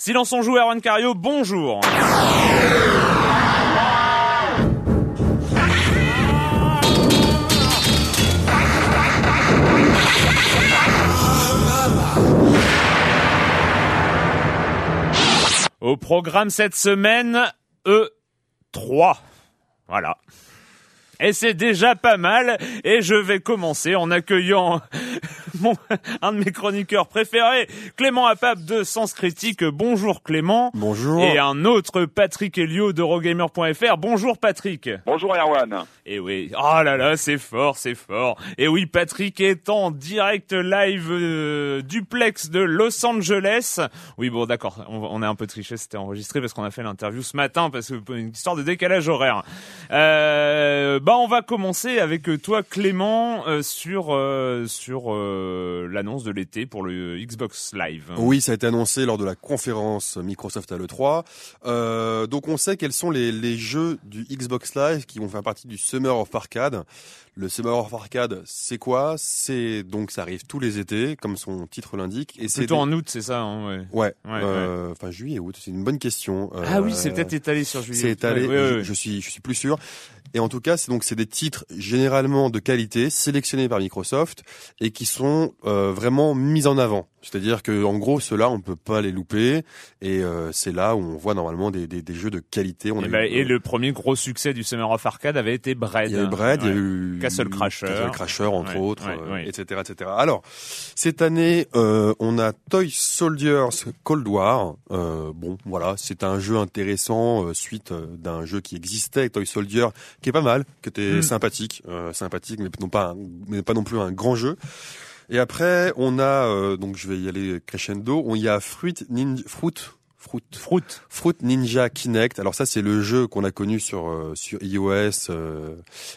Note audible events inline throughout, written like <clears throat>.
Silence on joue, Erwan Cario, bonjour. Au programme cette semaine, E3. Voilà. Et c'est déjà pas mal. Et je vais commencer en accueillant <laughs> mon, un de mes chroniqueurs préférés, Clément Apap de Sens Critique. Bonjour Clément. Bonjour. Et un autre Patrick Helio d'Eurogamer.fr. Bonjour Patrick. Bonjour Erwan. Et oui, oh là là, c'est fort, c'est fort. Et oui, Patrick est en direct live euh, duplex de Los Angeles. Oui, bon, d'accord, on, on est un peu triché, c'était enregistré parce qu'on a fait l'interview ce matin parce que une histoire de décalage horaire. Euh, bah, on va commencer avec toi, Clément, euh, sur euh, sur euh, l'annonce de l'été pour le Xbox Live. Oui, ça a été annoncé lors de la conférence Microsoft à l'E3. Euh, donc on sait quels sont les, les jeux du Xbox Live qui vont faire partie du Summer of Arcade. Le Summer of Arcade, c'est quoi? C'est donc ça arrive tous les étés, comme son titre l'indique. Et c'est plutôt des... en août, c'est ça hein, ouais. Ouais. ouais, euh, Enfin juillet, août, c'est une bonne question. Ah oui, c'est peut-être étalé sur juillet. C'est étalé. je, je, suis, je suis plus sûr. Et en tout cas, c'est donc c'est des titres généralement de qualité sélectionnés par Microsoft et qui sont euh, vraiment mis en avant. C'est-à-dire que en gros, ceux-là, on peut pas les louper et euh, c'est là où on voit normalement des, des, des jeux de qualité. On et, a bah, eu, et le premier gros succès du Summer of Arcade avait été Bread. Il y a eu ouais. il y a eu Castle Crasher, Castle Crasher entre ouais, autres, ouais, euh, ouais. etc., etc. Alors cette année, euh, on a Toy Soldiers Cold War. Euh, bon, voilà, c'est un jeu intéressant euh, suite euh, d'un jeu qui existait, Toy Soldier, qui est pas mal, qui était Mm. sympathique, euh, sympathique, mais non pas, un- mais pas non plus un grand jeu. Et après, on a euh, donc je vais y aller crescendo. On y a Fruit Ninja, Fruit, Fruit, Fruit. Fruit Ninja Kinect. Alors ça, c'est le jeu qu'on a connu sur euh, sur iOS euh,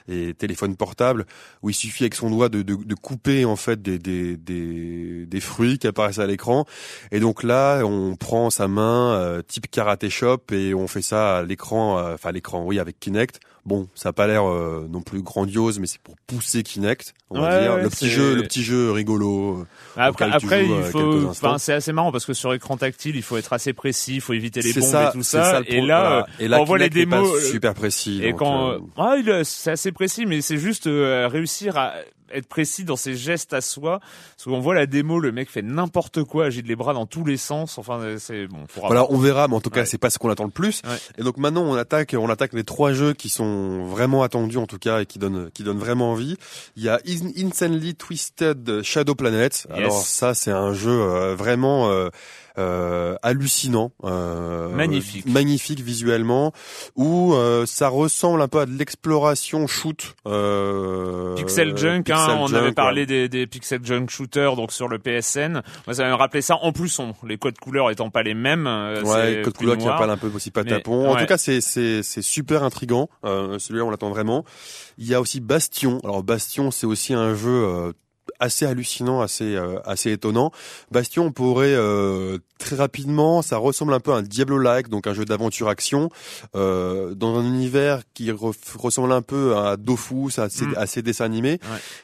et téléphone portable, où il suffit avec son doigt de, de, de couper en fait des, des, des, des fruits qui apparaissent à l'écran. Et donc là, on prend sa main euh, type karaté shop et on fait ça à l'écran, euh, enfin à l'écran, oui, avec Kinect. Bon, ça a pas l'air euh, non plus grandiose, mais c'est pour pousser Kinect, on va dire. ouais, le petit jeu, le petit jeu rigolo. euh, Après, après il euh, faut, enfin, c'est assez marrant parce que sur écran tactile, il faut être assez précis, il faut éviter les C'est bombes ça, et tout c'est ça. le et là, et là, on voit les pas démos, super précis. Et donc, quand, euh, ah, c'est assez précis, mais c'est juste réussir à être précis dans ses gestes à soi. Parce qu'on voit la démo, le mec fait n'importe quoi, agite les bras dans tous les sens. Enfin, euh, c'est bon. faudra Voilà, on verra, mais en tout cas, Ouais. c'est pas ce qu'on attend le plus. Ouais. Et donc maintenant, on attaque, on attaque les trois jeux qui sont vraiment attendus, en tout cas, et qui donnent, qui donnent vraiment envie. Il y a In- Insanely Twisted Shadow Planet. Alors ça, c'est un jeu euh, vraiment. euh, hallucinant, euh, magnifique, magnifique visuellement, où euh, ça ressemble un peu à de l'exploration shoot. Euh, Pixel Junk, hein, on avait parlé des, des, Pixel Junk shooters donc sur le PSN. Moi, ça m'a rappelé ça. En plus, on, les codes couleurs étant pas les mêmes. Euh, ouais, codes couleurs qui un peu aussi pas tapon. En tout cas, c'est c'est c'est super intrigant. Euh, Celui-là, on l'attend vraiment. Il y a aussi Bastion. Alors Bastion, c'est aussi un jeu assez hallucinant, assez euh, assez étonnant. Bastion pourrait euh, très rapidement, ça ressemble un peu à un Diablo-like, donc un jeu d'aventure-action euh, dans un univers qui ressemble un peu à Dofus, à ses, mm. à dessins animés,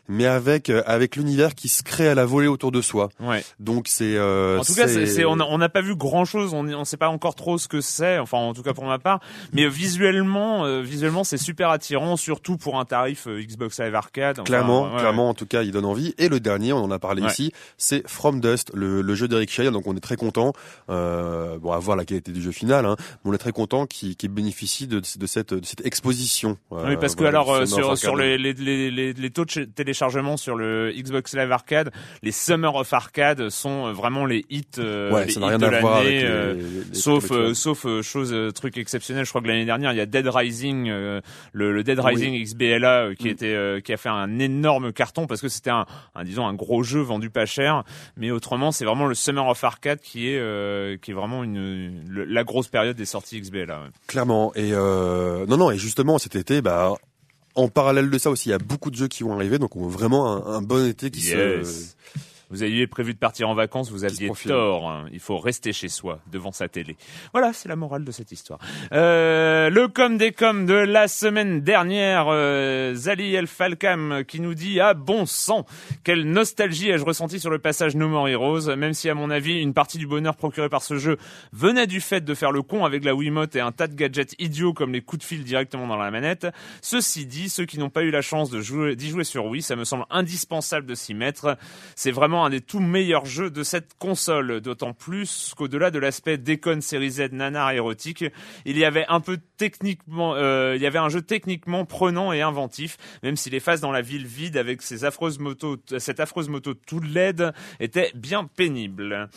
mais avec avec l'univers qui se crée à la volée autour de soi. Ouais. Donc c'est en tout cas, c'est on n'a pas vu grand chose, on ne sait pas encore trop ce que c'est, enfin en tout cas pour ma part, mais visuellement visuellement c'est super attirant, surtout pour un tarif Xbox Live Arcade. clairement, clairement en tout cas il donne envie. Et le dernier, on en a parlé ici, c'est From Dust, le, jeu d'Eric Shea. Donc on est très content. Euh, bon, à voir la qualité du jeu final, hein, mais on est très content qu'il bénéficie de, de, cette, de cette exposition. Euh, oui, parce que alors euh, sur, sur les, les, les, les, taux de téléchargement sur le Xbox Live Arcade, les Summer of Arcade sont vraiment les hits, ouais, les ça rien voir avec sauf sauf chose truc exceptionnel. Je crois que l'année dernière, il y a Dead Rising, le, le, Dead Rising XBLA qui mm. était qui a fait un énorme carton parce que c'était un, un disons un gros jeu vendu pas cher, mais autrement c'est vraiment le Summer of Arcade qui est euh, qui est vraiment une, la grosse période des sorties XBLA. là. Clairement et euh, non non et justement cet été bah en parallèle de ça aussi il y a beaucoup de jeux qui vont arriver donc on voit vraiment un, bon été qui se vous aviez prévu de partir en vacances, vous aviez tort. Hein. Il faut rester chez soi, devant sa télé. Voilà, c'est la morale de cette histoire. Euh, le com des com de la semaine dernière, euh, Zali El Falcam qui nous dit ah bon sang, quelle nostalgie ai-je ressenti sur le passage No More Heroes, même si à mon avis une partie du bonheur procuré par ce jeu venait du fait de faire le con avec la Wiimote et un tas de gadgets idiots comme les coups de fil directement dans la manette. Ceci dit, ceux qui n'ont pas eu la chance de jouer, d'y jouer sur Wii, ça me semble indispensable de s'y mettre. C'est vraiment un des tout meilleurs jeux de cette console, d'autant plus qu'au-delà de l'aspect déconne série Z nanar érotique, il y avait un peu techniquement, euh, il y avait un jeu techniquement prenant et inventif, même si les phases dans la ville vide avec ces affreuses motos, cette affreuse moto tout LED était bien pénible.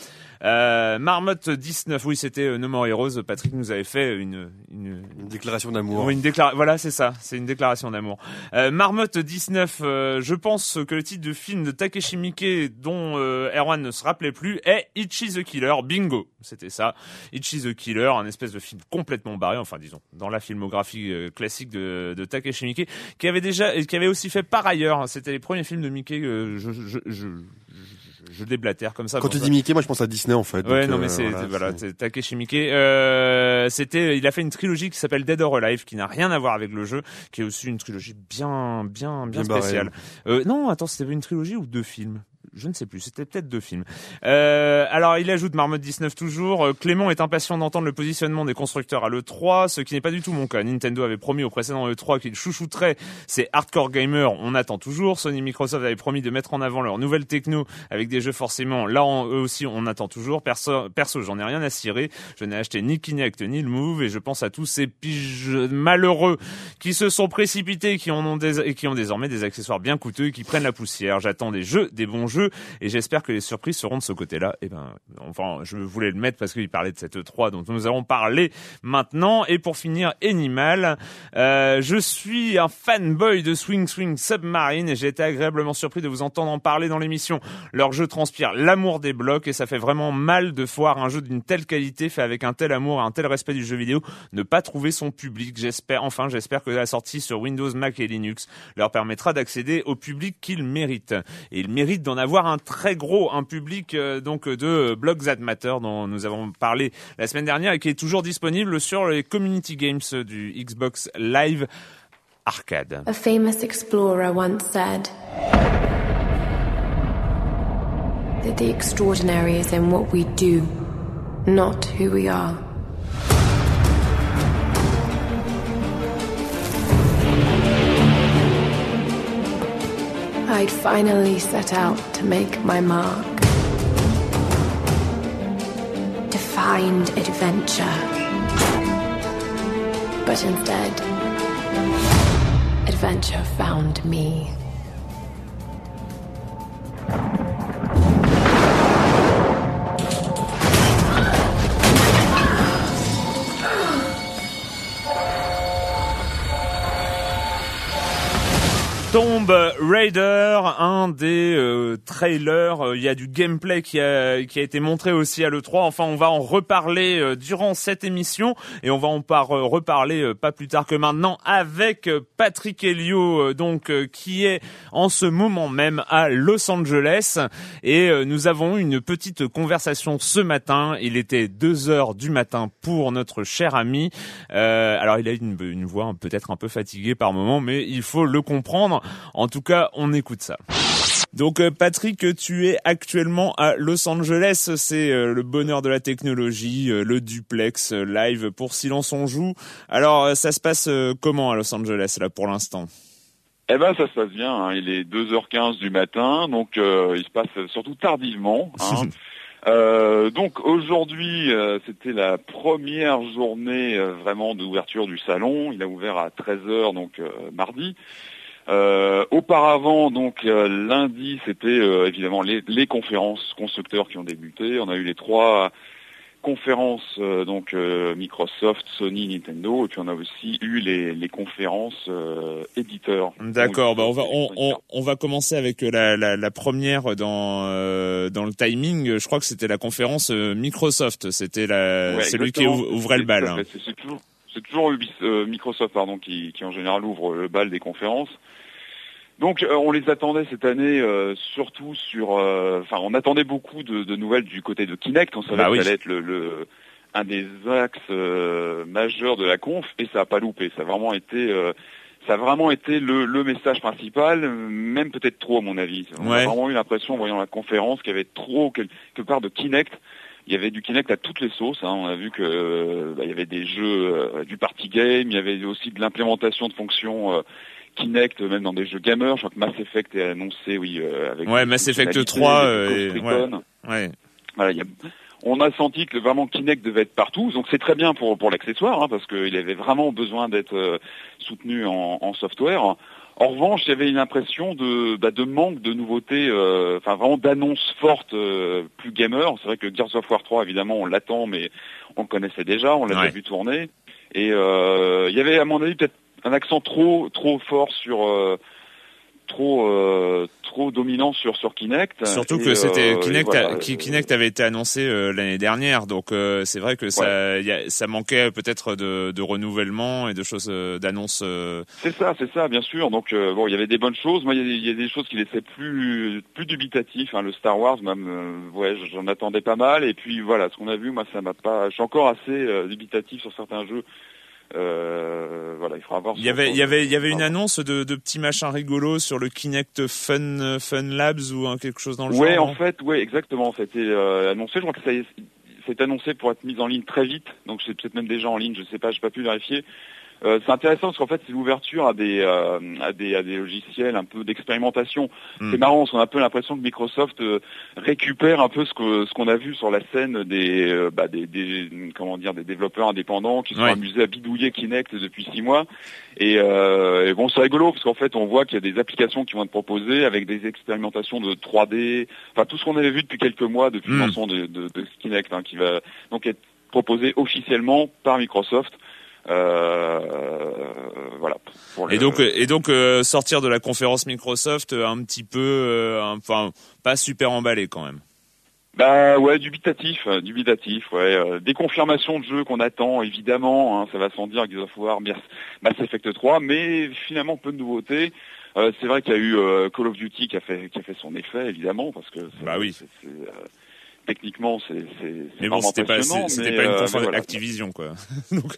Euh, Marmotte 19, oui, c'était euh, No More Heroes. Patrick nous avait fait une une, une déclaration d'amour. une. Voilà, c'est ça. C'est une déclaration d'amour. Euh, Marmotte 19, euh, je pense que le titre de film de Takeshi Miike dont euh, Erwan ne se rappelait plus est Ichi the Killer. Bingo, c'était ça. Ichi the Killer, un espèce de film complètement barré. Enfin, disons, dans la filmographie euh, classique de, de Takeshi Miike, qui avait déjà, qui avait aussi fait par ailleurs. Hein, c'était les premiers films de Miike. je, je, je je déblatère comme ça. Quand tu dis Mickey, moi je pense à Disney en fait. Ouais, non mais euh, c'est voilà, Takeshi Miike. Euh, c'était, il a fait une trilogie qui s'appelle Dead or Alive, qui n'a rien à voir avec le jeu, qui est aussi une trilogie bien, bien, bien, spéciale. Euh, non, attends, c'était une trilogie ou deux films? Je ne sais plus, c'était peut-être deux films. Euh, alors, il ajoute Marmotte 19 toujours. Euh, Clément est impatient d'entendre le positionnement des constructeurs à l'E3, ce qui n'est pas du tout mon cas. Nintendo avait promis au précédent E3 qu'il chouchouterait ses hardcore gamers, on attend toujours. Sony Microsoft avait promis de mettre en avant leur nouvelle techno avec des jeux forcément. Là, eux aussi, on attend toujours. Perso, perso j'en ai rien à cirer. Je n'ai acheté ni Kinect ni le Move et je pense à tous ces piges malheureux qui se sont précipités, qui ont et qui ont désormais des accessoires bien coûteux et qui prennent la poussière. J'attends des jeux, des bons jeux et j'espère que les surprises seront de ce côté-là. Et eh ben, enfin, je voulais le mettre parce qu'il parlait de cette E3 dont nous allons parler maintenant. Et pour finir, Animal, euh, je suis un fanboy de Swing Swing Submarine et j'ai été agréablement surpris de vous entendre en parler dans l'émission. Leur jeu transpire l'amour des blocs et ça fait vraiment mal de voir un jeu d'une telle qualité fait avec un tel amour et un tel respect du jeu vidéo ne pas trouver son public. J'espère, enfin, j'espère que la sortie sur Windows, Mac et Linux leur permettra d'accéder au public qu'ils méritent. Et ils méritent d'en avoir un très gros, un public euh, donc de Blogs Matter dont nous avons parlé la semaine dernière et qui est toujours disponible sur les community games du Xbox Live Arcade. A famous explorer once said that the extraordinary is in what we do, not who we are. I'd finally set out to make my mark. To find adventure. But instead, adventure found me. Tomb Raider, un des euh, trailers, euh, il y a du gameplay qui a, qui a été montré aussi à l'E3. Enfin, on va en reparler euh, durant cette émission et on va en par, reparler pas plus tard que maintenant avec Patrick Helio, donc qui est en ce moment même à Los Angeles et nous avons eu une petite conversation ce matin. Il était 2 heures du matin pour notre cher ami. alors, il a une, une voix peut-être un peu fatiguée par moment, mais il faut le comprendre. En tout cas, on écoute ça. Donc euh, Patrick, tu es actuellement à Los Angeles, c'est euh, le bonheur de la technologie, euh, le duplex live pour Silence on joue. Alors ça se passe comment à Los Angeles là pour l'instant? Eh ben ça se passe bien, hein. il est 2h15 du matin, donc il se passe surtout tardivement. Hein. <laughs> donc aujourd'hui, c'était la première journée vraiment d'ouverture du salon. Il a ouvert à 13h donc mardi. Euh, auparavant, donc euh, lundi, c'était euh, évidemment les, conférences constructeurs qui ont débuté. On a eu les trois conférences donc Microsoft, Sony, Nintendo, et puis on a aussi eu les, conférences éditeurs. D'accord. Bah on va on, va commencer avec la, première dans dans le timing. Je crois que c'était la conférence Microsoft. C'était la celui qui ouvrait le bal. C'est toujours, Microsoft pardon qui, qui en général ouvre le bal des conférences. Donc euh, on les attendait cette année euh, surtout sur, euh, enfin on attendait beaucoup de, nouvelles du côté de Kinect. On savait bah que ça allait être le, un des axes majeurs de la conf et ça a pas loupé. Ça a vraiment été, ça a vraiment été le, message principal, même peut-être trop à mon avis. On a vraiment eu l'impression en voyant la conférence qu'il y avait trop quelque part de Kinect. Il y avait du Kinect à toutes les sauces. Hein. On a vu que bah, il y avait des jeux, du party game, il y avait aussi de l'implémentation de fonctions Kinect, même dans des jeux gamers. Je crois que Mass Effect est annoncé, oui, euh, avec. Ouais, Mass Effect 3. Euh, ouais. Voilà, y a, on a senti que vraiment Kinect devait être partout, donc c'est très bien pour pour l'accessoire, hein, parce qu'il avait vraiment besoin d'être euh, soutenu en, en, software. En revanche, il y avait une impression de, bah, de manque de nouveautés, euh, enfin vraiment d'annonces fortes, plus gamer. C'est vrai que Gears of War 3, évidemment, on l'attend, mais on le connaissait déjà, on l'a déjà vu tourner. Et il y avait, à mon avis, peut-être un accent trop trop fort sur euh, trop euh, trop dominant sur sur Kinect. Surtout que c'était euh, Kinect, Kinect avait été annoncé l'année dernière, donc c'est vrai que ça ça manquait peut-être de, de, renouvellement et de choses d'annonces. C'est ça, c'est ça, bien sûr. Donc bon, il y avait des bonnes choses. Moi, il y, a des choses qui laissaient plus plus dubitatif. Hein. Le Star Wars, même, ouais, j'en attendais pas mal. Et puis voilà, ce qu'on a vu, moi, ça m'a pas. Je suis encore assez dubitatif sur certains jeux. Euh, voilà, il faudra voir. Il y avait, il y avait, il y avait une annonce de, de petits machins rigolos sur le Kinect Fun Fun Labs ou quelque chose dans le genre. Ouais, en fait, ouais, exactement. C'était euh, annoncé. Je crois que ça c'est annoncé pour être mis en ligne très vite. Donc c'est peut-être même déjà en ligne. Je sais pas, j'ai pas pu vérifier. Euh, c'est intéressant parce qu'en fait c'est l'ouverture à des, euh, à des à des logiciels un peu d'expérimentation. Hmm. C'est marrant, on a un peu l'impression que Microsoft euh, récupère un peu ce que ce qu'on a vu sur la scène des, bah, des, des comment dire des développeurs indépendants qui sont amusés à bidouiller Kinect depuis six mois. Et, et bon c'est rigolo parce qu'en fait on voit qu'il y a des applications qui vont être proposées avec des expérimentations de 3D, enfin tout ce qu'on avait vu depuis quelques mois depuis le hmm. lancement de, de, de Kinect hein, qui va donc être proposé officiellement par Microsoft. Euh, voilà. Et donc, et donc euh, sortir de la conférence Microsoft euh, un petit peu, enfin, pas super emballé quand même. Bah ouais, dubitatif, dubitatif, ouais. des confirmations de jeux qu'on attend, évidemment, hein, ça va sans dire qu'ils doivent voir Mass Effect 3, mais finalement peu de nouveautés. c'est vrai qu'il y a eu Call of Duty qui a fait qui a fait son effet, évidemment, parce que bah oui. techniquement c'est mais bon c'était pas c'était pas une conférence Activision quoi. <laughs> donc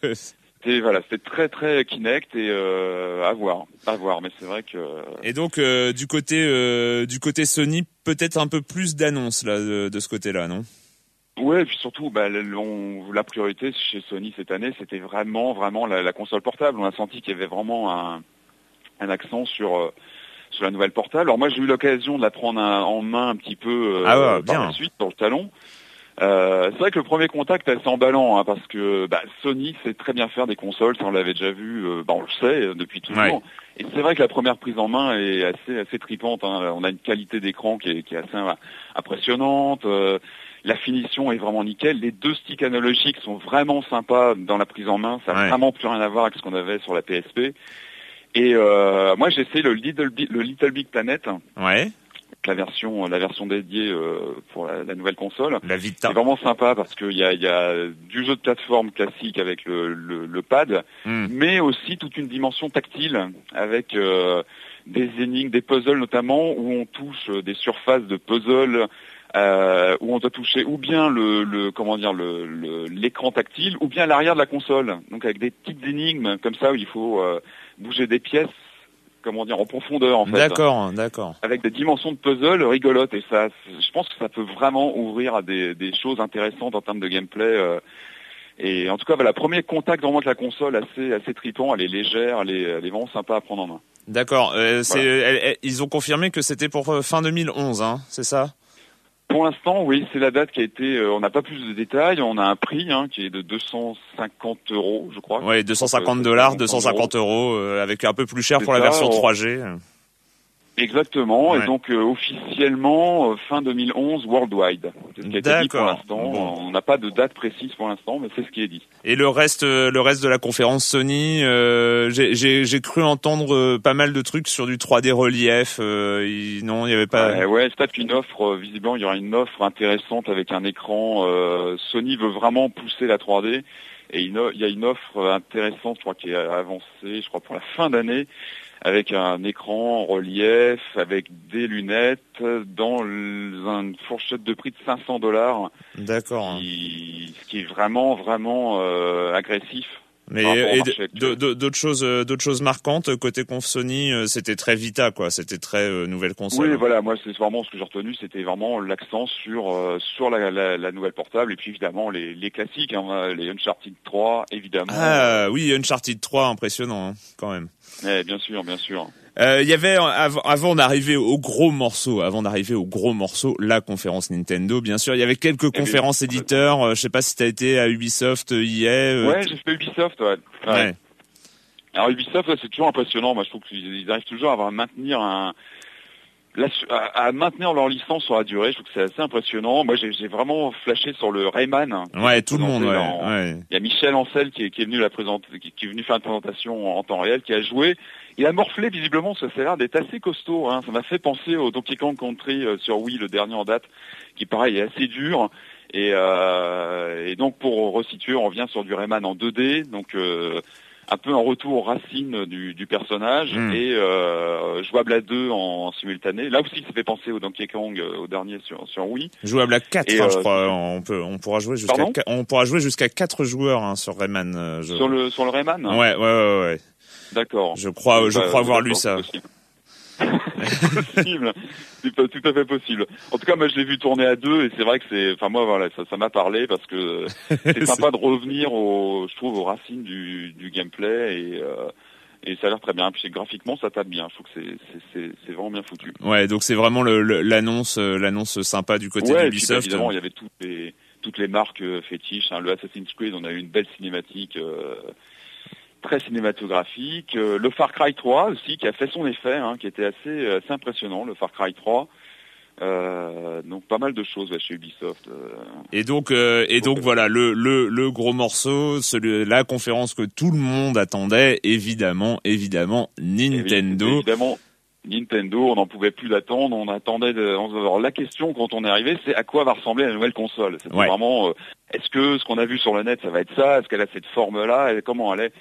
c'était voilà, c'était très très Kinect et euh, à voir, à voir. Mais c'est vrai que. Et donc euh, du côté euh, du côté Sony, peut-être un peu plus d'annonces là de, ce côté-là, non? Ouais, et puis surtout, bah, la priorité chez Sony cette année, c'était vraiment vraiment la, console portable. On a senti qu'il y avait vraiment un, un accent sur sur la nouvelle portable. Alors moi, j'ai eu l'occasion de la prendre en main un petit peu ah ouais, par la suite dans le talon. Euh, c'est vrai que le premier contact est assez emballant hein, parce que bah, Sony sait très bien faire des consoles, ça on l'avait déjà vu, euh, bah, on le sait euh, depuis toujours. Et c'est vrai que la première prise en main est assez assez tripante. Hein. On a une qualité d'écran qui est, qui est assez impressionnante. la finition est vraiment nickel. Les deux sticks analogiques sont vraiment sympas dans la prise en main. Ça n'a vraiment plus rien à voir avec ce qu'on avait sur la PSP. Et euh, moi, j'ai essayé le Little, Big, le Little Big Planet, Ouais. La version, la version dédiée euh, pour la, la nouvelle console. La Vita. C'est vraiment sympa parce qu'il y a, y a du jeu de plateforme classique avec le, le, le pad, Hmm. mais aussi toute une dimension tactile avec euh, des énigmes, des puzzles notamment où on touche euh, des surfaces de puzzles euh, où on doit toucher ou bien le, le comment dire le le- l'écran tactile ou bien l'arrière de la console. Donc avec des petites énigmes comme ça où il faut euh, bouger des pièces, comment dire en profondeur en fait D'accord, d'accord. avec des dimensions de puzzle rigolotes et ça, je pense que ça peut vraiment ouvrir à des, des choses intéressantes en termes de gameplay. euh, et en tout cas, voilà, premier contact vraiment avec la console assez assez tripant, elle est légère, elle est, elle est vraiment sympa à prendre en main. D'accord. Euh, elle- ils ont confirmé que c'était pour euh, fin 2011, hein, c'est ça? Pour l'instant, oui, c'est la date qui a été. euh, on n'a pas plus de détails. On a un prix hein, qui est de 250 euros, je crois. Ouais, 250 Euh, dollars, 250 250 euros, euh, avec un peu plus cher pour la version on- 3G. Exactement. Ouais. Et donc euh, officiellement euh, fin 2011 worldwide. C'est ce qui a été dit pour l'instant. Bon. On n'a pas de date précise pour l'instant, mais c'est ce qui est dit. Et le reste, euh, le reste de la conférence Sony, euh, j'ai- cru entendre euh, pas mal de trucs sur du 3D relief. euh, il- non, il y avait pas. Ouais, ouais, c'est peut-être une offre, visiblement il y aura une offre intéressante avec un écran. euh, Sony veut vraiment pousser la 3D et il y a une offre intéressante, je crois, qui est avancée, je crois, pour la fin d'année, avec un écran en relief, avec des lunettes, dans une fourchette de prix de 500 dollars, D'accord. ce qui est vraiment, vraiment euh, agressif. Mais et d'autres choses, euh, d'autres choses marquantes côté conf Sony, euh, c'était très Vita quoi. C'était très euh, nouvelle console. Oui, voilà, moi c'est vraiment ce que j'ai retenu, c'était vraiment l'accent sur euh, sur la, la, la nouvelle portable et puis évidemment les, les classiques, hein, les Uncharted 3, évidemment. Ah oui, Uncharted 3, impressionnant hein, quand même. Eh, bien sûr, bien sûr. Euh, Il y avait av- avant d'arriver au gros morceau, avant d'arriver au gros morceau, la conférence Nintendo, bien sûr. Il y avait quelques Eh bien, conférences éditeurs. euh, je sais pas si t'as été à Ubisoft, euh, EA. euh, ouais, j'ai fait Ubisoft, ouais. Ouais. ouais. Alors Ubisoft, c'est toujours impressionnant. Moi, je trouve qu'ils ils arrivent toujours à avoir- maintenir un à, à maintenir leur licence sur la durée. Je trouve que c'est assez impressionnant. Moi, j'ai vraiment flashé sur le Rayman. hein, Ouais, tout le monde. présenté Ouais. Il y a Michel Ancel qui est, qui est venu la qui est venu faire une présentation en temps réel, qui a joué. Il a morflé visiblement, ça a l'air d'être assez costaud. Hein. Ça m'a fait penser au Donkey Kong Country euh, sur Wii, le dernier en date, qui pareil est assez dur. Et, euh, et donc pour resituer, on revient sur du Rayman en 2D, donc euh, un peu un retour aux racines du, du personnage Mm. et euh, jouable à deux en, simultané. Là aussi, ça fait penser au Donkey Kong, euh, au dernier sur, sur Wii. Jouable à 4, Et, hein, je euh, crois. On peut, on pourra jouer jusqu'à, on pourra jouer jusqu'à 4 joueurs hein, sur Rayman. euh, je... Sur le sur le Rayman. Ouais, ouais, ouais, ouais. D'accord. Je crois, je Bah, crois avoir lu ça. C'est possible. C'est pas tout à fait possible. En tout cas, moi, je l'ai vu tourner à deux et c'est vrai que c'est, enfin, moi, voilà, ça, m'a parlé parce que <laughs> c'est sympa de revenir au, je trouve, aux racines du, du gameplay et, euh, et ça a l'air très bien. Puis graphiquement, ça tape bien. Je trouve que c'est, vraiment bien foutu. Ouais, donc c'est vraiment l'annonce, euh, l'annonce sympa du côté ouais, bah, d'Ubisoft. évidemment, il y avait toutes les, toutes les marques euh, fétiches. hein. Le Assassin's Creed, on a eu une belle cinématique. euh, très cinématographique. Euh, le Far Cry 3 aussi, qui a fait son effet, hein, qui était assez, assez impressionnant, le Far Cry 3. Euh, donc pas mal de choses ouais, chez Ubisoft. euh. Et donc, euh, et donc voilà, le, le, le gros morceau, celui, la conférence que tout le monde attendait, évidemment, évidemment, Nintendo. Évidemment, Nintendo, on n'en pouvait plus d'attendre. On attendait. De, alors, la question quand on est arrivé, c'est à quoi va ressembler la nouvelle console? C'était Ouais. vraiment, euh, est-ce que ce qu'on a vu sur le net, ça va être ça? Est-ce qu'elle a cette forme-là? Comment elle est?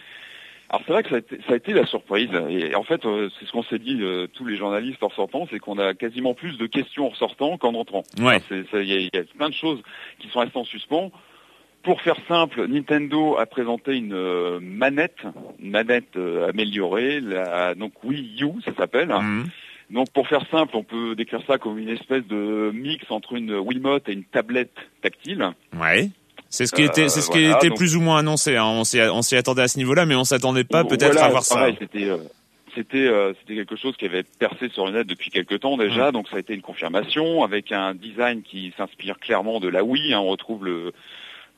Alors c'est vrai que ça a, été, ça a été la surprise et en fait euh, c'est ce qu'on s'est dit euh, tous les journalistes en sortant, c'est qu'on a quasiment plus de questions en ressortant qu'en entrant. Ouais. Il y, a- il y a plein de choses qui sont restées en suspens. Pour faire simple, Nintendo a présenté une euh, manette, une manette euh, améliorée, la, donc Wii U ça s'appelle. Mhm. Donc pour faire simple, on peut décrire ça comme une espèce de mix entre une Wiimote et une tablette tactile. Ouais. C'est ce qui Euh, était, c'est ce qui voilà, était donc- plus ou moins annoncé. Hein. On s'y, on s'y attendait à ce niveau-là, mais on s'attendait pas peut-être Voilà, à voir ça. C'était, euh, c'était, euh, c'était quelque chose qui avait percé sur le net depuis quelques temps déjà, Mm. donc ça a été une confirmation avec un design qui s'inspire clairement de la Wii. hein. on retrouve le,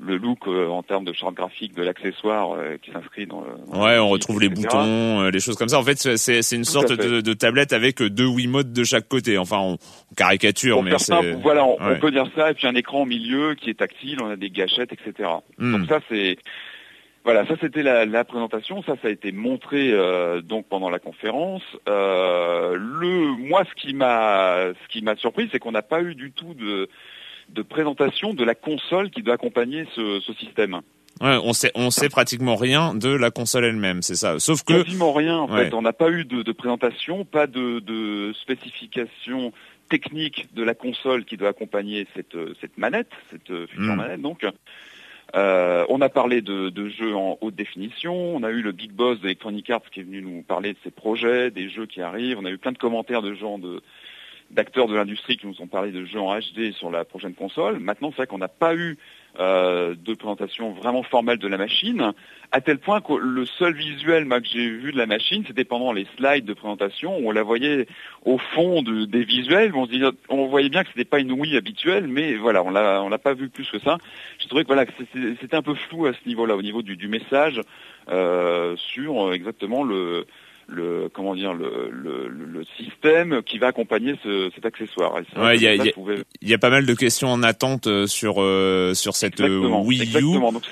le look euh, en termes de charte graphique de l'accessoire euh, qui s'inscrit dans. le- dans Ouais, on retrouve les etc. boutons, euh, les choses comme ça. En fait, c'est, une Tout sorte de, de tablette avec deux Wiimotes de chaque côté. Enfin, on, on caricature, Pour mais c'est. simple, voilà, on, peut dire ça, et puis un écran au milieu qui est tactile, on a des gâchettes, etc. Hmm. Donc ça c'est Voilà, ça c'était la, la, présentation, ça ça a été montré euh, donc pendant la conférence. Euh, le, moi, ce qui m'a, ce qui m'a surpris, c'est qu'on n'a pas eu du tout de, de présentation de la console qui doit accompagner ce, ce système. Ouais, on sait, on sait pratiquement rien de la console elle-même, c'est ça. Sauf que quasiment rien. En fait, on n'a pas eu de, de, présentation, pas de, de spécification technique de la console qui doit accompagner cette, cette manette, cette future mm. manette. Donc, euh, on a parlé de, de, jeux en haute définition, on a eu le big boss d'Electronic Arts qui est venu nous parler de ses projets, des jeux qui arrivent, on a eu plein de commentaires de gens de d'acteurs de l'industrie qui nous ont parlé de jeux en HD sur la prochaine console. Maintenant, c'est vrai qu'on n'a pas eu euh, de présentation vraiment formelle de la machine, à tel point que le seul visuel que j'ai vu de la machine, c'était pendant les slides de présentation, où on la voyait au fond de, des visuels, on, se on voyait bien que c'était pas une Wii habituelle, mais voilà, on l'a, on l'a pas vu plus que ça. Je trouvais que voilà, c'était un peu flou à ce niveau-là, au niveau du, du message euh, sur exactement le le comment dire le, le, le, système qui va accompagner ce, cet accessoire. Il y, a, y, y, a pas mal de questions en attente euh, sur euh, sur cette euh, exactement, Wii U. Exactement. Donc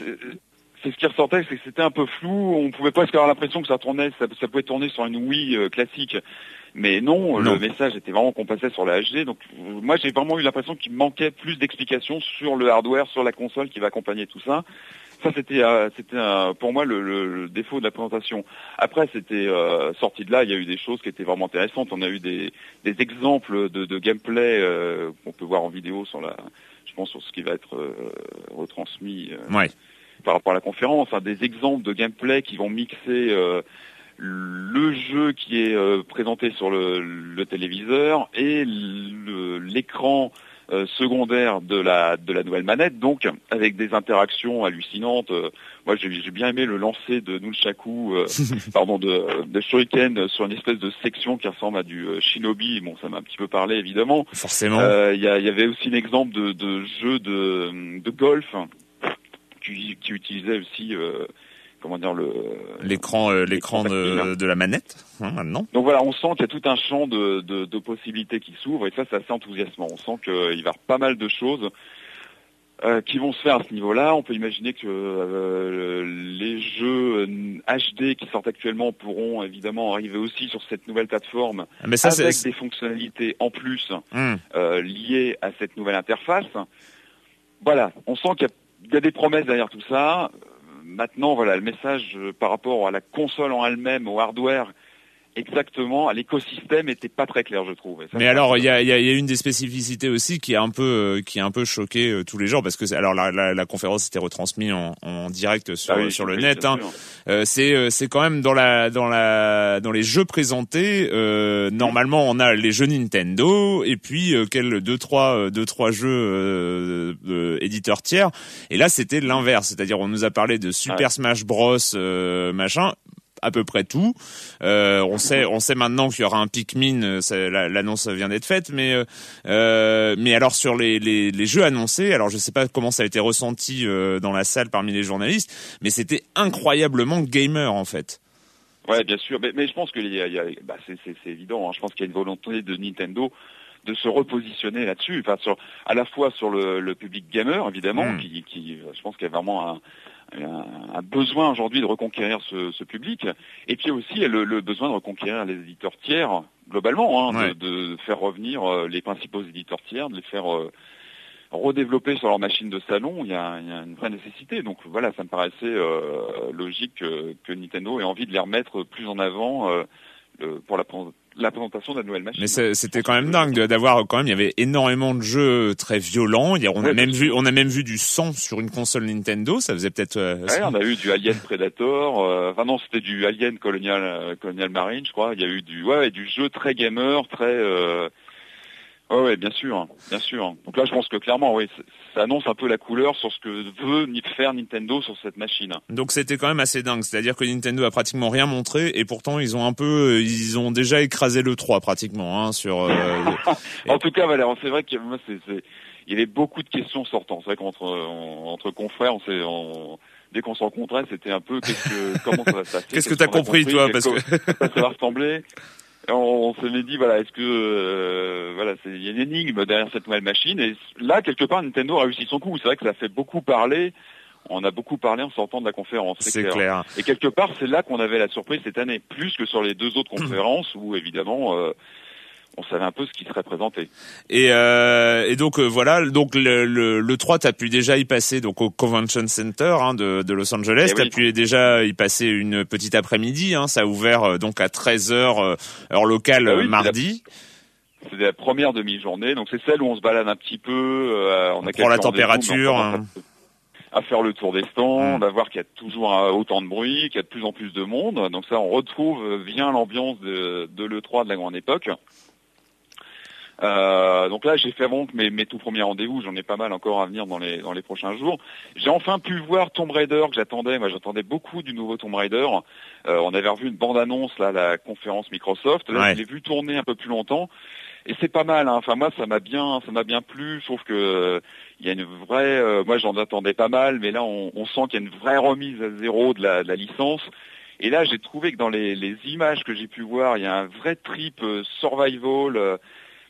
c'est ce qui ressortait, c'est que c'était un peu flou. On pouvait pas avoir l'impression que ça tournait, ça, ça, pouvait tourner sur une Wii classique. Mais non, le message était vraiment qu'on passait sur la HD. Donc moi j'ai vraiment eu l'impression qu'il manquait plus d'explications sur le hardware, sur la console qui va accompagner tout ça ça c'était euh, c'était pour moi le, défaut de la présentation. Après c'était euh, sorti de là, il y a eu des choses qui étaient vraiment intéressantes. On a eu des, des exemples de, de gameplay euh, qu'on peut voir en vidéo sur la, je pense sur ce qui va être euh, retransmis par rapport à la conférence. Hein, des exemples de gameplay qui vont mixer le jeu qui est présenté sur le, le téléviseur et l'écran euh, secondaire de la de la nouvelle manette, donc avec des interactions hallucinantes. Euh, moi, j'ai bien aimé le lancer de Nunchaku, euh, <laughs> pardon, de, de Shuriken sur une espèce de section qui ressemble à du Shinobi. Bon, ça m'a un petit peu parlé, évidemment. Forcément. Il y, y, avait aussi un exemple de, de jeu de, de golf qui, qui utilisait aussi comment dire le l'écran euh, l'écran de, de, la manette hein, maintenant. Donc voilà, on sent qu'il y a tout un champ de, de, de possibilités qui s'ouvre et ça c'est assez enthousiasmant. On sent qu'il va y avoir pas mal de choses euh, qui vont se faire à ce niveau-là. On peut imaginer que euh, les jeux HD qui sortent actuellement pourront évidemment arriver aussi sur cette nouvelle plateforme ah, Mais ça, avec des fonctionnalités en plus euh, liées à cette nouvelle interface. Voilà, on sent qu'il y, y, a des promesses derrière tout ça. Maintenant, voilà, le message euh, par rapport à la console en elle-même, au hardware, exactement, l'écosystème était pas très clair, je trouve. Mais alors, il y a, y, a, y a, une des spécificités aussi qui a un peu, euh, qui a un peu choqué euh, tous les gens parce que alors la, la, la conférence était retransmise en, en direct sur, ah sur le net. Hein. Euh, c'est c'est quand même dans la dans la dans les jeux présentés. Euh, normalement, on a les jeux Nintendo et puis euh, quel deux trois deux trois jeux éditeurs tiers. Et là, c'était l'inverse, c'est-à-dire on nous a parlé de Super Smash Bros machin à peu près tout. Euh, on sait, on sait maintenant qu'il y aura un Pikmin. Euh, l'annonce vient d'être faite, mais euh, mais alors sur les, les, les, jeux annoncés, alors je sais pas comment ça a été ressenti dans la salle parmi les journalistes, mais c'était incroyablement gamer en fait. Ouais, bien sûr, mais, mais je pense que y a, y a, bah c'est évident. Hein. Je pense qu'il y a une volonté de Nintendo de se repositionner là-dessus, enfin sur à la fois sur le, le public gamer évidemment, hmm. qui, qui, je pense qu'il y a vraiment un, un, besoin aujourd'hui de reconquérir ce, ce, public, et puis aussi le, le, besoin de reconquérir les éditeurs tiers globalement, hein, de, de, faire revenir euh, les principaux éditeurs tiers, de les faire euh, redévelopper sur leur machine de salon. Il y, a, il y, a, une vraie nécessité. Donc voilà, ça me paraissait euh, logique que, que, Nintendo ait envie de les remettre plus en avant euh, pour la la présentation de la nouvelle machine. Mais c'était quand même dingue d'avoir quand même il y avait énormément de jeux très violents. A, on a même vu on a même vu du sang sur une console Nintendo. Ça faisait peut-être. Euh, ouais, on a eu du Alien Predator. Euh, enfin non, c'était du Alien Colonial euh, Colonial Marine, je crois. Il y a eu du ouais du jeu très gamer, très euh, oui, ouais, bien sûr, bien sûr. Donc là, je pense que clairement, oui, ça annonce un peu la couleur sur ce que veut faire Nintendo sur cette machine. Donc c'était quand même assez dingue, c'est-à-dire que Nintendo a pratiquement rien montré et pourtant ils ont un peu, ils ont déjà écrasé le 3 pratiquement hein, sur. Euh, <laughs> en tout cas, Valère, c'est vrai qu'il y avait beaucoup de questions sortant. C'est vrai qu'entre entre confrères, on s'est dès qu'on se rencontrait, c'était un peu qu'est-ce que comment ça va se passer? <laughs> Qu'est-ce que t'as compris, compris, toi? Parce que ça va ressembler? On, se l'est dit, voilà, est-ce que euh, voilà, il y a une énigme derrière cette nouvelle machine et là quelque part Nintendo a réussi son coup. C'est vrai que ça fait beaucoup parler On a beaucoup parlé en sortant de la conférence. C'est clair. Et quelque part, c'est là qu'on avait la surprise cette année, plus que sur les deux autres <clears throat> conférences où évidemment. Euh, on savait un peu ce qui serait présenté. Et, euh, et donc euh, voilà, donc le, le, le 3, tu as pu déjà y passer donc au Convention Center hein, de, de, Los Angeles, Eh tu as oui. pu déjà y passer une petite après-midi, hein, ça a ouvert euh, donc à 13h heure locale Ah oui, mardi. C'est la première demi-journée, donc c'est celle où on se balade un petit peu. euh, on, a prend la température, on commence À faire le tour des stands, Mm. à voir qu'il y a toujours autant de bruit, qu'il y a de plus en plus de monde. Donc ça, on retrouve bien l'ambiance de, de l'E3 de la grande époque. Euh, donc là, j'ai fait donc mes, mes tout premiers rendez-vous. J'en ai pas mal encore à venir dans les dans les prochains jours. J'ai enfin pu voir Tomb Raider que j'attendais. Moi, j'attendais beaucoup du nouveau Tomb Raider. Euh, on avait revu une bande-annonce là, à la conférence Microsoft. Là, Ouais. je l'ai vu tourner un peu plus longtemps. Et c'est pas mal. Hein. Enfin, moi, ça m'a bien, ça m'a bien plu. Je trouve que il y a une vraie. euh, moi, j'en attendais pas mal, mais là, on, on sent qu'il y a une vraie remise à zéro de la, de la licence. Et là, j'ai trouvé que dans les, les images que j'ai pu voir, il y a un vrai trip euh, survival. euh.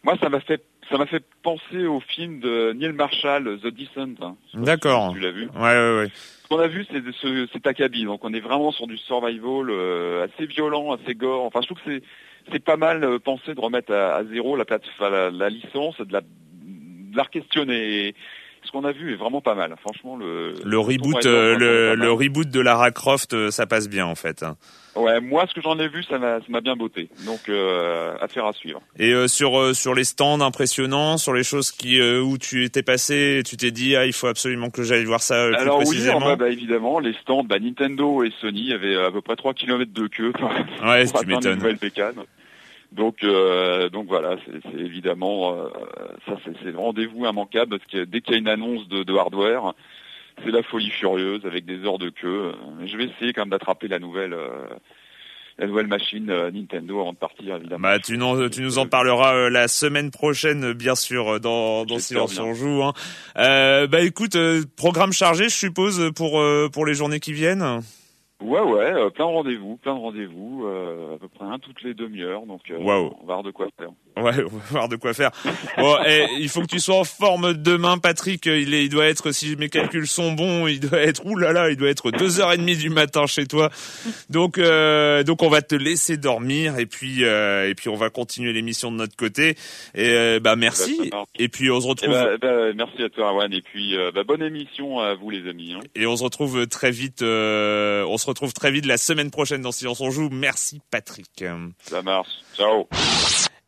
Moi, ça m'a fait, ça m'a fait penser au film de Neil Marshall, The Descent. hein. D'accord. si Tu l'as vu Ouais, ouais, ouais. Ce qu'on a vu, c'est ce, cet acabit. Donc, on est vraiment sur du survival euh, assez violent, assez gore. Enfin, je trouve que c'est c'est pas mal euh, pensé de remettre à, à zéro la, plate, la, la licence, de la, de la questionner. Et ce qu'on a vu est vraiment pas mal. Franchement, le Le reboot, euh, le, reboot de Lara Croft, euh, ça passe bien en fait. hein. Ouais, moi, ce que j'en ai vu, ça m'a bien botté. Donc, euh, affaire à suivre. Et euh, sur sur les stands impressionnants, sur les choses qui où tu étais passé, tu t'es dit ah il faut absolument que j'aille voir ça euh, plus Alors oui, précisément. en bas, bah, évidemment, les stands, bah, Nintendo et Sony avaient à peu près 3 km de queue ouais, <laughs> tu m'étonnes. Donc, euh, donc voilà, c'est évidemment euh, ça, c'est le rendez-vous immanquable parce que dès qu'il y a une annonce de, de hardware, c'est la folie furieuse avec des heures de queue. Je vais essayer quand même d'attraper la nouvelle, euh, la nouvelle machine euh, Nintendo avant de partir, évidemment. Bah, tu, n'en- tu nous en parleras euh, la semaine prochaine, bien sûr, euh, dans, dans Silence on joue. Hein. Euh, bah écoute, euh, programme chargé, je suppose, pour euh, pour les journées qui viennent? Ouais, ouais, euh, plein de rendez-vous, plein de rendez-vous, euh, à peu près un toutes les demi-heures. Donc, euh, on va avoir de quoi faire. Ouais, on va voir de quoi faire. Bon, il faut que tu sois en forme demain, Patrick. Il, est, il doit être, si mes calculs sont bons, il doit être, ouh là là, il doit être deux heures et demie du matin chez toi. Donc, euh, donc on va te laisser dormir et puis, euh, et puis on va continuer l'émission de notre côté. Et euh, bah merci. Bah. Et puis on se Eh retrouve. ben, ben, merci à toi, Arwan, et puis euh, bah, bonne émission à vous, les amis. hein. Et on se retrouve très vite. euh, on se retrouve très vite la semaine prochaine dans Silence on joue. Merci Patrick. Ça marche. Ciao.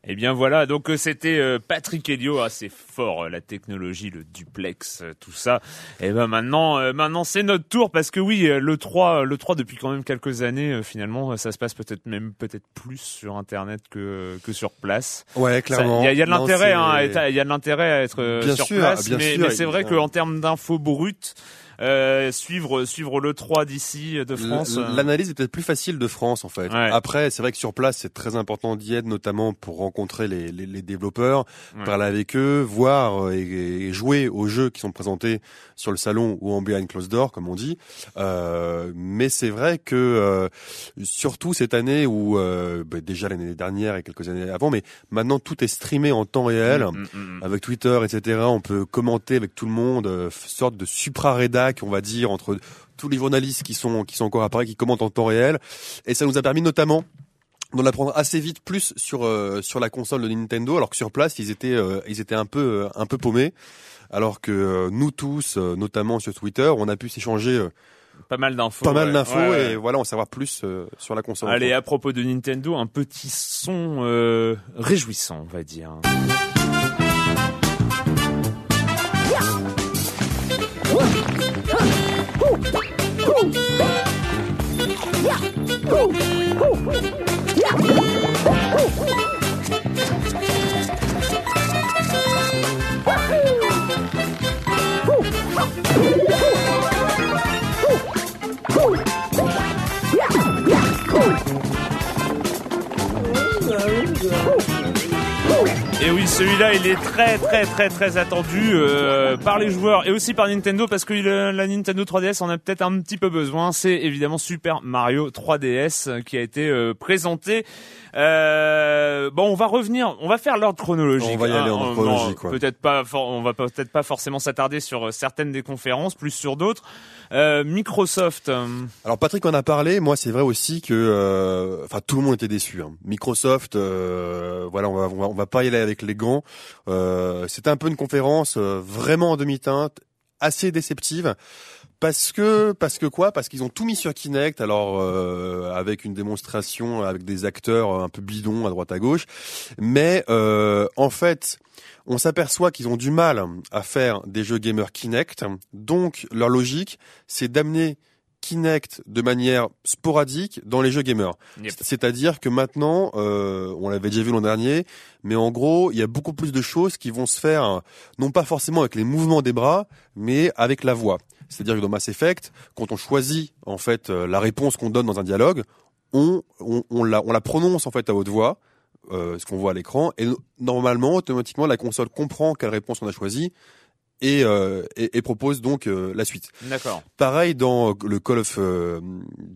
Eh bien voilà, donc euh, c'était euh, Patrick Helio, ah, c'est fort euh, la technologie, le duplex, tout ça. Et ben maintenant, maintenant c'est notre tour parce que oui, le 3, le 3 depuis quand même quelques années, finalement, ça se passe peut-être même peut-être plus sur Internet que que sur place. Ouais, clairement. Il y a, il y a de l'intérêt, c'est- hein, à être- il y a de l'intérêt à être Bien sur sûr, place, bien mais, mais c'est vrai qu'en termes d'infos brutes, euh, suivre suivre le 3 d'ici euh, de France. Euh, L'analyse est peut-être plus facile de France en fait. Ouais. Après, c'est vrai que sur place, c'est très important d'y être, notamment pour rencontrer les, les, les développeurs, Ouais. parler avec eux, voir et, et jouer aux jeux qui sont présentés sur le salon ou en behind closed door, comme on dit. Euh, mais c'est vrai que euh, surtout cette année où euh, bah, déjà l'année dernière et quelques années avant, mais maintenant tout est streamé en temps réel. mm, mm, mm. Avec Twitter, etc., on peut commenter avec tout le monde, sorte de supra-rédac, on va dire, entre tous les journalistes qui sont qui sont encore à Paris, qui commentent en temps réel. Et ça nous a permis notamment d'en apprendre assez vite plus sur euh, sur la console de Nintendo, alors que sur place ils étaient euh, ils étaient un peu euh, un peu paumés. Alors que nous tous, notamment sur Twitter, on a pu s'échanger Pas mal d'infos. pas mal ouais. d'infos Ouais, ouais. et voilà, en savoir plus euh, sur la console. Allez, à propos de Nintendo, un petit son euh, réjouissant, on va dire. Woohoo! Oui, celui-là, il est très très très très attendu euh, par les joueurs et aussi par Nintendo parce que la Nintendo 3DS en a peut-être un petit peu besoin. C'est évidemment Super Mario 3DS qui a été euh, présenté. Euh, bon, on va revenir, on va faire l'ordre chronologique. On va y aller en ordre chronologique. Peut-être pas, on va peut-être pas forcément s'attarder sur certaines des conférences, plus sur d'autres. Euh, Microsoft. Alors Patrick en a parlé. Moi, c'est vrai aussi que, euh, enfin, tout le monde était déçu. Hein. Microsoft, euh, voilà, on va, on va, on va pas y aller avec les gants. C'était un peu une conférence vraiment en demi-teinte, assez déceptive. Parce que parce que quoi? Parce qu'ils ont tout mis sur Kinect, alors euh, avec une démonstration avec des acteurs un peu bidons à droite à gauche, mais euh, en fait on s'aperçoit qu'ils ont du mal à faire des jeux gamer Kinect. Donc leur logique, c'est d'amener Kinect de manière sporadique dans les jeux gamers. C'est-à-dire que maintenant, euh, on l'avait déjà vu l'an dernier, mais en gros, il y a beaucoup plus de choses qui vont se faire, non pas forcément avec les mouvements des bras, mais avec la voix. C'est-à-dire que dans Mass Effect, quand on choisit en fait euh, la réponse qu'on donne dans un dialogue, on, on, on, la, on la prononce en fait à haute voix, euh, ce qu'on voit à l'écran, et normalement, automatiquement, la console comprend quelle réponse on a choisie et, euh, et, et, propose donc euh, la suite. D'accord. Pareil dans le Call of euh,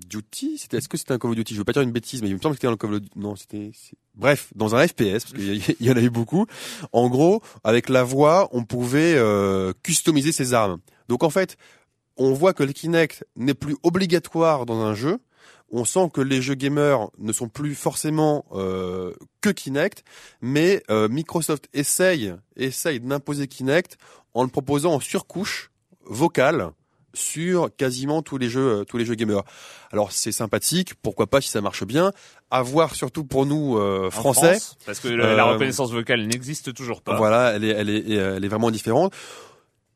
Duty, c'était est-ce que c'était un Call of Duty? Je veux pas dire une bêtise, mais il me semble que c'était le Call of Duty. Non, c'était bref dans un FPS parce qu'il y, <laughs> y, en a eu beaucoup. En gros, avec la voix, on pouvait euh, customiser ses armes. Donc en fait, on voit que le Kinect n'est plus obligatoire dans un jeu. On sent que les jeux gamers ne sont plus forcément euh, que Kinect, mais euh, Microsoft essaye, essaye d'imposer Kinect en le proposant en surcouche vocale sur quasiment tous les jeux, euh, tous les jeux gamers. Alors c'est sympathique, pourquoi pas si ça marche bien. À voir surtout pour nous euh, français, parce que la, reconnaissance vocale n'existe toujours pas. Voilà, elle est, elle est, elle est vraiment différente.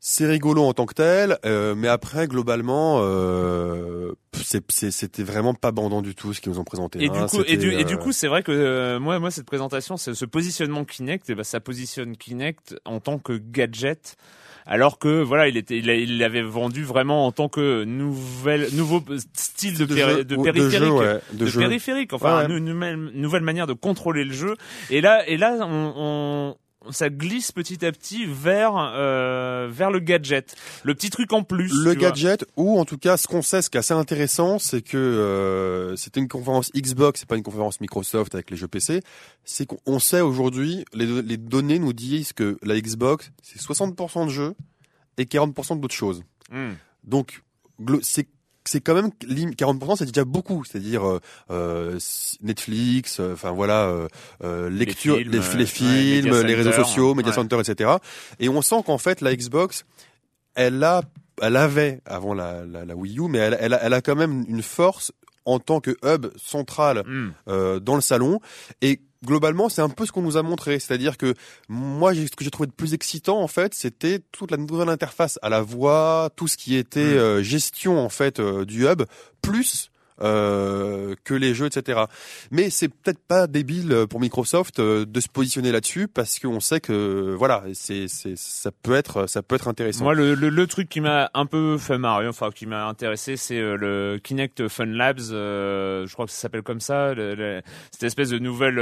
C'est rigolo en tant que tel, euh, mais après globalement, euh, c'était vraiment pas bandant du tout ce qu'ils nous ont présenté. Et hein. du coup, et du, et du coup, c'est vrai que euh, moi, moi, cette présentation, ce positionnement Kinect, eh ben, ça positionne Kinect en tant que gadget alors que voilà, il était, il l'avait vendu vraiment en tant que nouvelle, nouveau style de, de, périphérique, de, périphérique, enfin une, nouvelle manière de contrôler le jeu. Et là, et là, on, on ça glisse petit à petit vers euh, vers le gadget, le petit truc en plus. Le gadget ou en tout cas ce qu'on sait, ce qui est assez intéressant, c'est que euh, c'était une conférence Xbox, c'est pas une conférence Microsoft avec les jeux PC. C'est qu'on sait aujourd'hui, les, les données nous disent que la Xbox c'est 60% de jeux et 40% d'autres choses. Hmm. Donc c'est c'est quand même 40% c'est déjà beaucoup. C'est-à-dire euh, euh Netflix euh, enfin voilà euh, lecture les films, les, films, les réseaux sociaux Media Center etc et on sent qu'en fait la Xbox elle a elle avait avant la, la, la Wii U mais elle, elle, a, elle a quand même une force en tant que hub central hmm. euh, dans le salon. Et globalement, c'est un peu ce qu'on nous a montré. C'est-à-dire que moi, ce que j'ai trouvé de plus excitant, en fait, c'était toute la nouvelle interface à la voix, tout ce qui était hmm. euh, gestion, en fait, euh, du hub, plus euh, que les jeux, etc. Mais c'est peut-être pas débile pour Microsoft euh, de se positionner là-dessus parce qu'on sait que voilà, c'est ça peut être ça peut être intéressant. Moi, le, le, le truc qui m'a un peu fait marrer, enfin qui m'a intéressé, c'est euh, le Kinect Fun Labs. je crois que ça s'appelle comme ça. cette espèce de nouvelle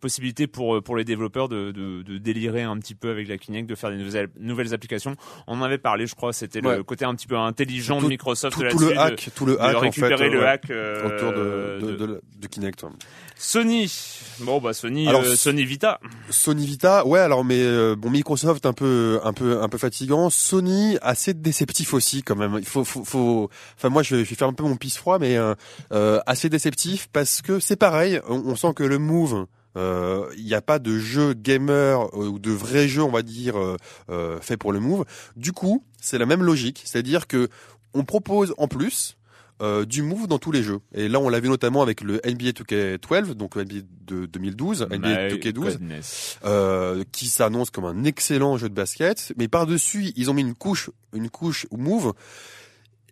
possibilité pour pour les développeurs de, de, de, délirer un petit peu avec la Kinect, de faire des nouvelles nouvelles applications. On en avait parlé, je crois. C'était le côté un petit peu intelligent de Microsoft. Tout, tout le hack, tout le hack en fait le hack euh, autour de, de, de, Kinect. Sony, bon bah Sony, alors, euh, Sony Vita. Sony Vita, ouais. Alors mais euh, bon, Microsoft un peu, un peu, un peu fatigant. Sony assez déceptif aussi quand même. Il faut, faut, faut... enfin moi je vais, faire un peu mon pisse froid, mais assez déceptif parce que c'est pareil. On, sent que le Move il n'y a pas de jeu gamer ou de vrai jeu, on va dire, euh, fait pour le Move. Du coup, c'est la même logique, c'est-à-dire que on propose en plus euh, du move dans tous les jeux. Et là, on l'a vu notamment avec le NBA 2K12, donc le NBA de 2012, NBA 2K12, euh, qui s'annonce comme un excellent jeu de basket. Mais par-dessus, ils ont mis une couche, une couche move.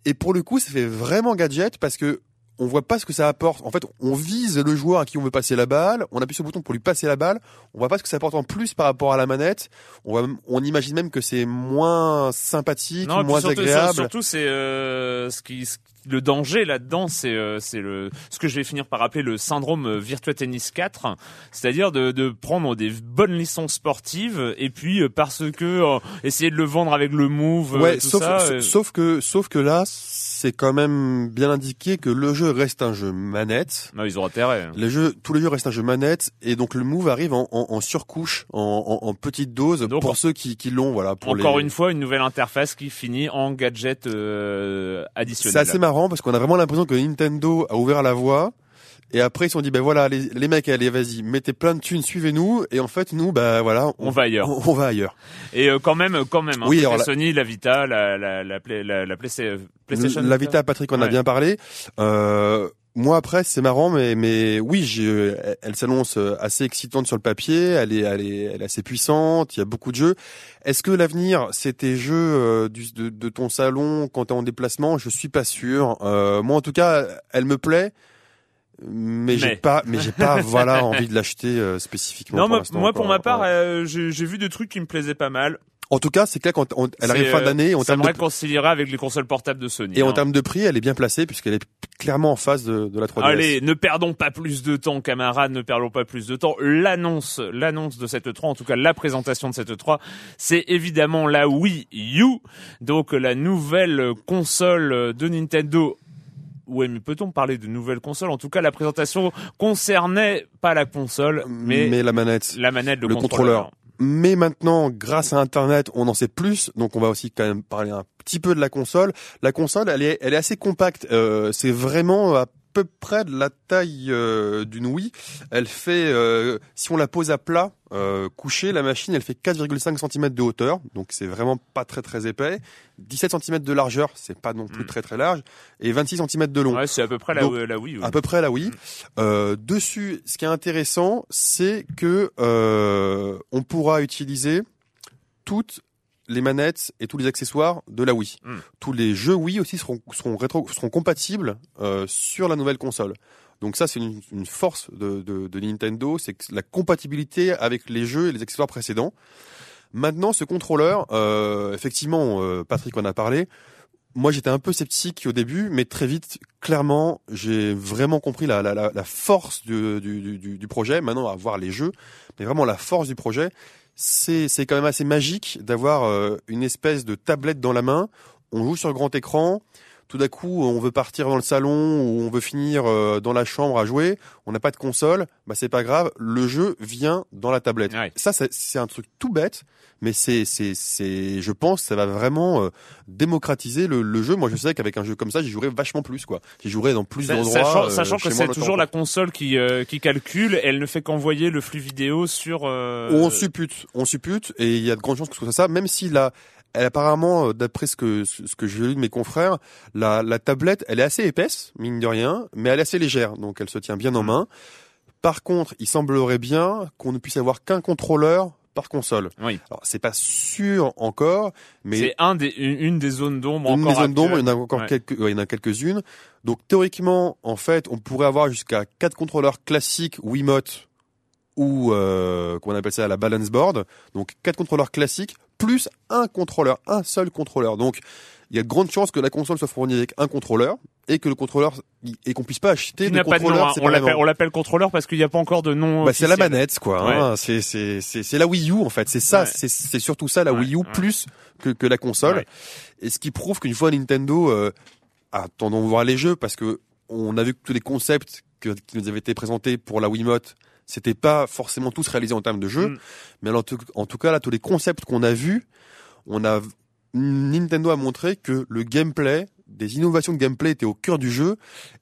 Et pour le coup, ça fait vraiment gadget parce que on voit pas ce que ça apporte. En fait, on vise le joueur à qui on veut passer la balle, on appuie sur le bouton pour lui passer la balle, on voit pas ce que ça apporte en plus par rapport à la manette. On, on imagine même que c'est moins sympathique, moins agréable. Surtout, c'est euh, ce qui le danger là-dedans, c'est euh, c'est le ce que je vais finir par appeler le syndrome euh, Virtua Tennis 4, c'est-à-dire de, de prendre des bonnes licences sportives et puis euh, parce que essayer de le vendre avec le move, Ouais, tout sauf, ça. sa- sauf que sauf que là, c'est quand même bien indiqué que le jeu reste un jeu manette. Non, ils ont intérêt. Les jeux, tous les jeux restent un jeu manette et donc le move arrive en, en, en surcouche, en, petite dose Donc, pour ceux qui, qui l'ont. Voilà. Pour Encore les... une fois, une nouvelle interface qui finit en gadget euh, C'est additionnel. assez marrant parce qu'on a vraiment l'impression que Nintendo a ouvert la voie. Et après, ils se sont dit, ben voilà, les, les mecs, allez, vas-y, mettez plein de thunes, suivez-nous. Et en fait, nous, bah voilà, On va ailleurs. On, on va ailleurs. Et euh, quand même, quand même. Hein, Oui, alors la- Sony, la Vita, la la la, la, la Play- PlayStation. La Vita, Patrick, on a bien parlé. Euh, moi, après, c'est marrant, mais mais oui, j'ai- elle s'annonce assez excitante sur le papier. Elle est, elle est, elle est assez puissante. Il y a beaucoup de jeux. Est-ce que l'avenir, c'est tes jeux euh, du, de, de ton salon quand t'es en déplacement? Je suis pas sûr. Euh, moi, en tout cas, elle me plaît. Mais, j'ai pas, mais j'ai pas, <laughs> voilà, envie de l'acheter euh, spécifiquement. Non, pour moi, pour ma part, euh, j'ai j'ai vu des trucs qui me plaisaient pas mal. En tout cas, c'est clair quand on- elle arrive fin euh, d'année, ça me réconciliera avec les consoles portables de Sony. et en hein. termes de prix, elle est bien placée puisqu'elle est clairement en face de, de la 3DS. Allez, ne perdons pas plus de temps, camarades, ne perdons pas plus de temps. L'annonce, l'annonce de cette 3, en tout cas la présentation de cette 3, c'est évidemment la Wii U, donc la nouvelle console de Nintendo. Ouais, mais peut-on parler de nouvelle console? En tout cas, la présentation concernait pas la console, mais, mais la manette. la manette, le, le contrôleur. contrôleur. Mais maintenant, grâce à Internet, on en sait plus. Donc, on va aussi quand même parler un petit peu de la console. La console, elle est, assez compacte. Euh, c'est vraiment peu près de la taille euh, d'une Wii. Elle fait, euh, si on la pose à plat, euh, couchée, la machine, elle fait 4,5 cm de hauteur. Donc, c'est vraiment pas très très épais. 17 cm de largeur, c'est pas non plus Mm. très très large. Et 26 cm de long. Ouais, c'est à peu près la, Donc, la Wii. oui. À peu près là, oui. Euh, dessus, ce qui est intéressant, c'est que on pourra utiliser toutes les manettes et tous les accessoires de la Wii. Mm. Tous les jeux Wii aussi seront seront rétro seront compatibles euh, sur la nouvelle console. Donc ça, c'est une, une force de, de, de Nintendo, c'est la compatibilité avec les jeux et les accessoires précédents. Maintenant, ce contrôleur, euh, effectivement, euh, Patrick en a parlé. Moi, j'étais un peu sceptique au début, mais très vite, clairement, j'ai vraiment compris la, la, la, la force du, du, du, du projet. Maintenant, à voir les jeux, mais vraiment la force du projet, c'est quand même assez magique d'avoir euh, une espèce de tablette dans la main. On joue sur grand écran. Tout d'un coup, on veut partir dans le salon ou on veut finir euh, dans la chambre à jouer. On n'a pas de console. Bah c'est pas grave. Le jeu vient dans la tablette. Ouais. Ça, c'est- un truc tout bête, mais c'est c'est c'est. Je pense, que ça va vraiment euh, démocratiser le, le jeu. Moi, je sais qu'avec un jeu comme ça, j'y jouerais vachement plus quoi. J'y jouerais dans plus Sa- d'endroits. Sachant, euh, sachant que c'est toujours temps, la console qui, euh, qui calcule, elle ne fait qu'envoyer le flux vidéo sur. euh, On suppute, on suppute, et il y a de grandes chances que ce soit ça, même si la, elle apparemment, euh, d'après ce que ce que j'ai lu de mes confrères, la, la tablette, elle est assez épaisse, mine de rien, mais elle est assez légère, donc elle se tient bien en Mm. main. Par contre, il semblerait bien qu'on ne puisse avoir qu'un contrôleur par console. Oui. Alors c'est pas sûr encore, mais C'est un des, une, une des zones d'ombre une encore. des zones d'ombre, il y en a encore Ouais. quelques, ouais, il y en a quelques-unes. Donc théoriquement, en fait, on pourrait avoir jusqu'à quatre contrôleurs classiques Wiimote ou euh, qu'on appelle ça la balance board. Donc quatre contrôleurs classiques plus un contrôleur, un seul contrôleur. Donc il y a de grandes chances que la console soit fournie avec un contrôleur et que le contrôleur et qu'on puisse pas acheter de n'a pas de nom. contrôleur hein. On l'appelle, contrôleur parce qu'il n'y a pas encore de nom. Bah, c'est la manette quoi. hein. C'est c'est c'est la Wii U en fait. C'est ça. Ouais. C'est c'est surtout ça la Ouais, Wii U plus que que la console. Et ce qui prouve qu'une fois Nintendo, euh, attendons voir les jeux parce que on a vu que tous les concepts que, qui nous avaient été présentés pour la Wiimote, c'était pas forcément tous réalisés en termes de jeu. Mm. Mais en tout, en tout cas là, tous les concepts qu'on a vus, on a Nintendo a montré que le gameplay, des innovations de gameplay étaient au cœur du jeu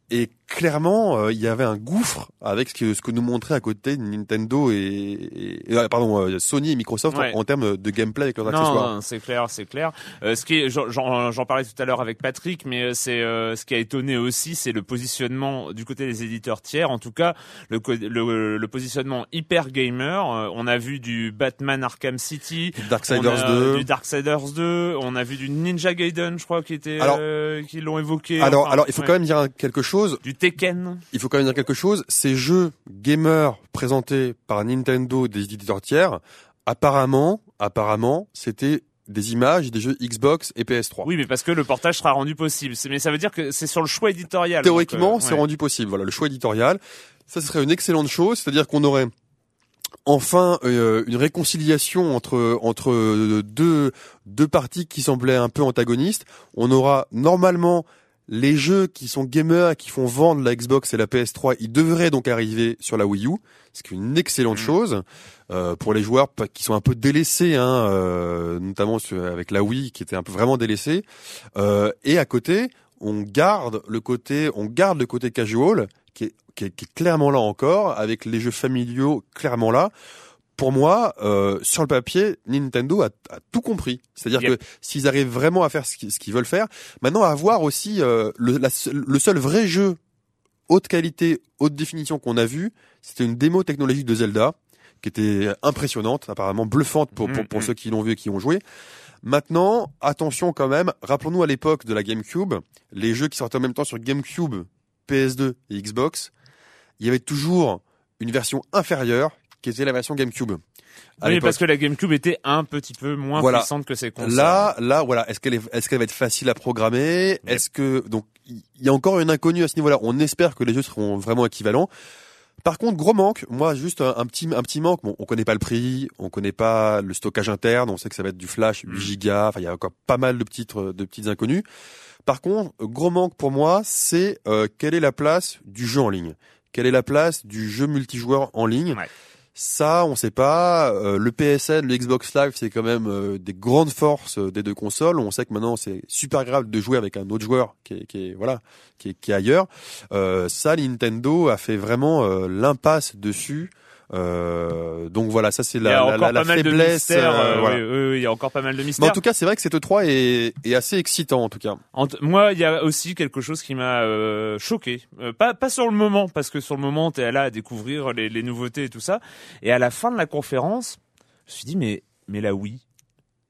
et clairement euh, il y avait un gouffre avec ce que, ce que nous montrait à côté Nintendo et, et- et- euh, pardon euh, Sony et Microsoft Ouais. en, en termes de gameplay avec leurs Non, accessoires. non, c'est clair, c'est clair. Euh, ce qui j'en- parlais tout à l'heure avec Patrick, mais euh, c'est euh, ce qui a étonné aussi, c'est le positionnement du côté des éditeurs tiers. En tout cas, le le, le positionnement hyper gamer. On a vu du Batman Arkham City, Darksiders a 2. du Darksiders 2, on a vu du Ninja Gaiden, je crois, qui était, Alors- euh, qui l'ont évoqué. Alors, Enfin, alors il faut ouais. quand même dire quelque chose. du Tekken. Il faut quand même dire quelque chose. Ces jeux gamers présentés par Nintendo des éditeurs tiers, apparemment, apparemment, c'était des images des jeux Xbox et PS3. Oui, mais parce que le portage sera rendu possible. Mais ça veut dire que c'est sur le choix éditorial. Théoriquement, euh, c'est ouais. rendu possible. Voilà, le choix éditorial. Ça serait une excellente chose, c'est-à-dire qu'on aurait enfin euh, une réconciliation entre entre deux deux parties qui semblaient un peu antagonistes. On aura normalement les jeux qui sont gamers qui font vendre la Xbox et la PS3, ils devraient donc arriver sur la Wii U, ce qui est une excellente Mhm. chose euh, pour les joueurs qui sont un peu délaissés, hein, euh, notamment sur- avec la Wii qui était un peu vraiment délaissée. Euh, et à côté, on garde le côté, on garde le côté casual qui est, qui est, qui est clairement là encore, avec les jeux familiaux clairement là. Pour moi, euh, sur le papier, Nintendo a, a tout compris. C'est-à-dire Yep. que s'ils arrivent vraiment à faire ce qu'ils veulent faire, maintenant à voir aussi euh, le, la seule- le seul vrai jeu haute qualité, haute définition qu'on a vu, c'était une démo technologique de Zelda qui était impressionnante, apparemment bluffante pour, pour, pour Mhm. ceux qui l'ont vu et qui ont joué. Maintenant, attention quand même, rappelons-nous à l'époque de la GameCube, les jeux qui sortaient en même temps sur GameCube, PS2 et Xbox, il y avait toujours une version inférieure qui était la version GameCube. Oui, parce que la GameCube était un petit peu moins Voilà. puissante que ses consoles. Là, là, voilà. Est-ce qu'elle est, est-ce qu'elle va être facile à programmer? Est-ce que donc il y a encore une inconnue à ce niveau-là On espère que les jeux seront vraiment équivalents. Par contre, gros manque. Moi, juste un, un petit, un petit manque. Bon, on connaît pas le prix, on connaît pas le stockage interne. On sait que ça va être du flash, 8 Mm. gigas. Enfin, il y a encore pas mal de petites, de petites inconnues. Par contre, gros manque pour moi, c'est euh, quelle est la place du jeu en ligne? Quelle est la place du jeu multijoueur en ligne? Ouais. Ça, on sait pas. Euh, le PSN, le Xbox Live, c'est quand même euh, des grandes forces euh, des deux consoles. On sait que maintenant c'est super grave de jouer avec un autre joueur qui est, voilà, qui est, qui est ailleurs. Ça, Nintendo a fait vraiment l'impasse dessus. Euh, donc voilà, ça c'est la, la, la, faiblesse. euh, euh, voilà. oui, oui, il y a encore pas mal de Mais mystères. en tout cas, c'est vrai que cette 3 est, est assez excitant en tout cas. En moi, il y a aussi quelque chose qui m'a euh, choqué. Euh, pas pas sur le moment, parce que sur le moment, t'es là à découvrir les, les nouveautés et tout ça. Et à la fin de la conférence, je me suis dit mais mais la Wii.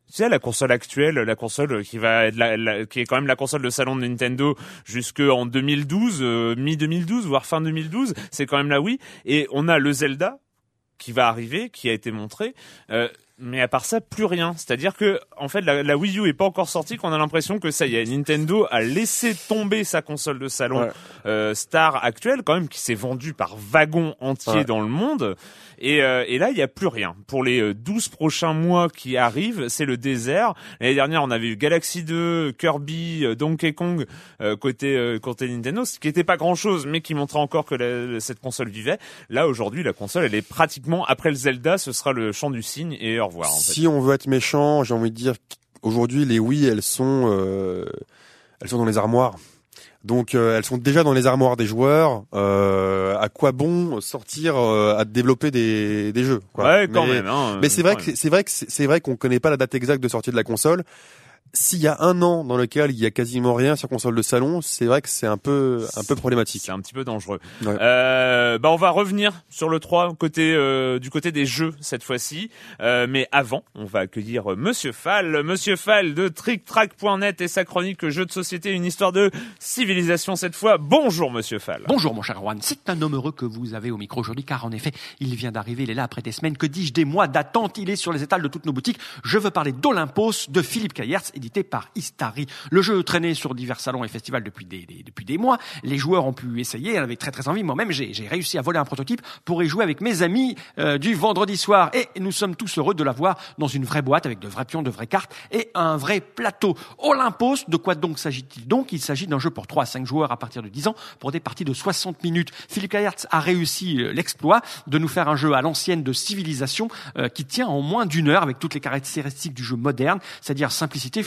Tu sais, la console actuelle, la console qui va être la, la- qui est quand même la console de salon de Nintendo jusqu'en 2012, euh, mi 2012, voire fin 2012, c'est quand même la Wii. Et on a le Zelda qui va arriver, qui a été montré. Euh, mais à part ça, plus rien. C'est-à-dire que, en fait, la, la Wii U est pas encore sortie, qu'on a l'impression que ça y est, Nintendo a laissé tomber sa console de salon Ouais. euh, Star actuelle, quand même, qui s'est vendue par wagon entier Ouais. dans le monde. Et, euh, et là, il y a plus rien. Pour les euh, 12 prochains mois qui arrivent, c'est le désert. L'année dernière, on avait eu Galaxy 2, Kirby, euh, Donkey Kong euh, côté euh, côté Nintendo, ce qui était pas grand-chose, mais qui montrait encore que la- cette console vivait. Là, aujourd'hui, la console, elle est pratiquement après le Zelda, ce sera le chant du cygne et En fait. Si on veut être méchant, j'ai envie de dire qu'aujourd'hui les Wii, elles sont, euh, elles sont dans les armoires. Donc euh, elles sont déjà dans les armoires des joueurs. Euh, à quoi bon sortir euh, à développer des, des jeux quoi? Ouais, quand mais, même. Hein, Mais c'est vrai même. que c'est vrai que c'est vrai qu'on connaît pas la date exacte de sortie de la console. S'il y a un an dans lequel il y a quasiment rien sur console de salon, c'est vrai que c'est un peu un peu problématique. C'est un petit peu dangereux. Ouais. Euh, bah on va revenir sur le 3 côté euh, du côté des jeux cette fois-ci. Euh, mais avant, on va accueillir euh, Monsieur Fall, Monsieur Fall de TrickTrack.net et sa chronique jeux de société, une histoire de civilisation cette fois. Bonjour Monsieur Fall. Bonjour mon cher Juan, c'est un homme heureux que vous avez au micro aujourd'hui car en effet, il vient d'arriver, il est là après des semaines, que dis-je, des mois d'attente, il est sur les étals de toutes nos boutiques. Je veux parler d'Olympos de Philippe Kayertz, édité par Istari. Le jeu traînait sur divers salons et festivals depuis des, des- depuis des mois. Les joueurs ont pu essayer, avaient très très envie. Moi-même, j'ai réussi à voler un prototype pour y jouer avec mes amis euh, du vendredi soir. Et nous sommes tous heureux de l'avoir dans une vraie boîte avec de vrais pions, de vraies cartes et un vrai plateau. Olympos, de quoi donc s'agit-il donc? Il s'agit d'un jeu pour 3 à 5 joueurs à partir de 10 ans pour des parties de 60 minutes. Philippe Kayertz a réussi euh, l'exploit de nous faire un jeu à l'ancienne de civilisation euh, qui tient en moins d'une heure avec toutes les caractéristiques du jeu moderne, c'est-à-dire simplicité,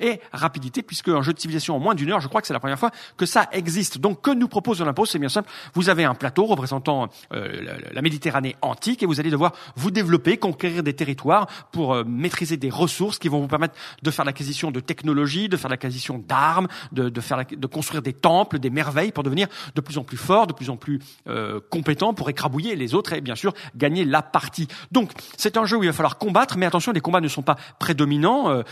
et rapidité, puisque un jeu de civilisation en moins d'une heure, je crois que c'est la première fois que ça existe. Donc, que nous propose Olympos C'est bien simple. Vous avez un plateau représentant euh, la, Méditerranée antique et vous allez devoir vous développer, conquérir des territoires pour euh, maîtriser des ressources qui vont vous permettre de faire l'acquisition de technologies, de faire l'acquisition d'armes, de, faire de construire des temples, des merveilles pour devenir de plus en plus fort, de plus en plus euh, compétent pour écrabouiller les autres et bien sûr gagner la partie. Donc c'est un jeu où il va falloir combattre, mais attention, les combats ne sont pas prédominants.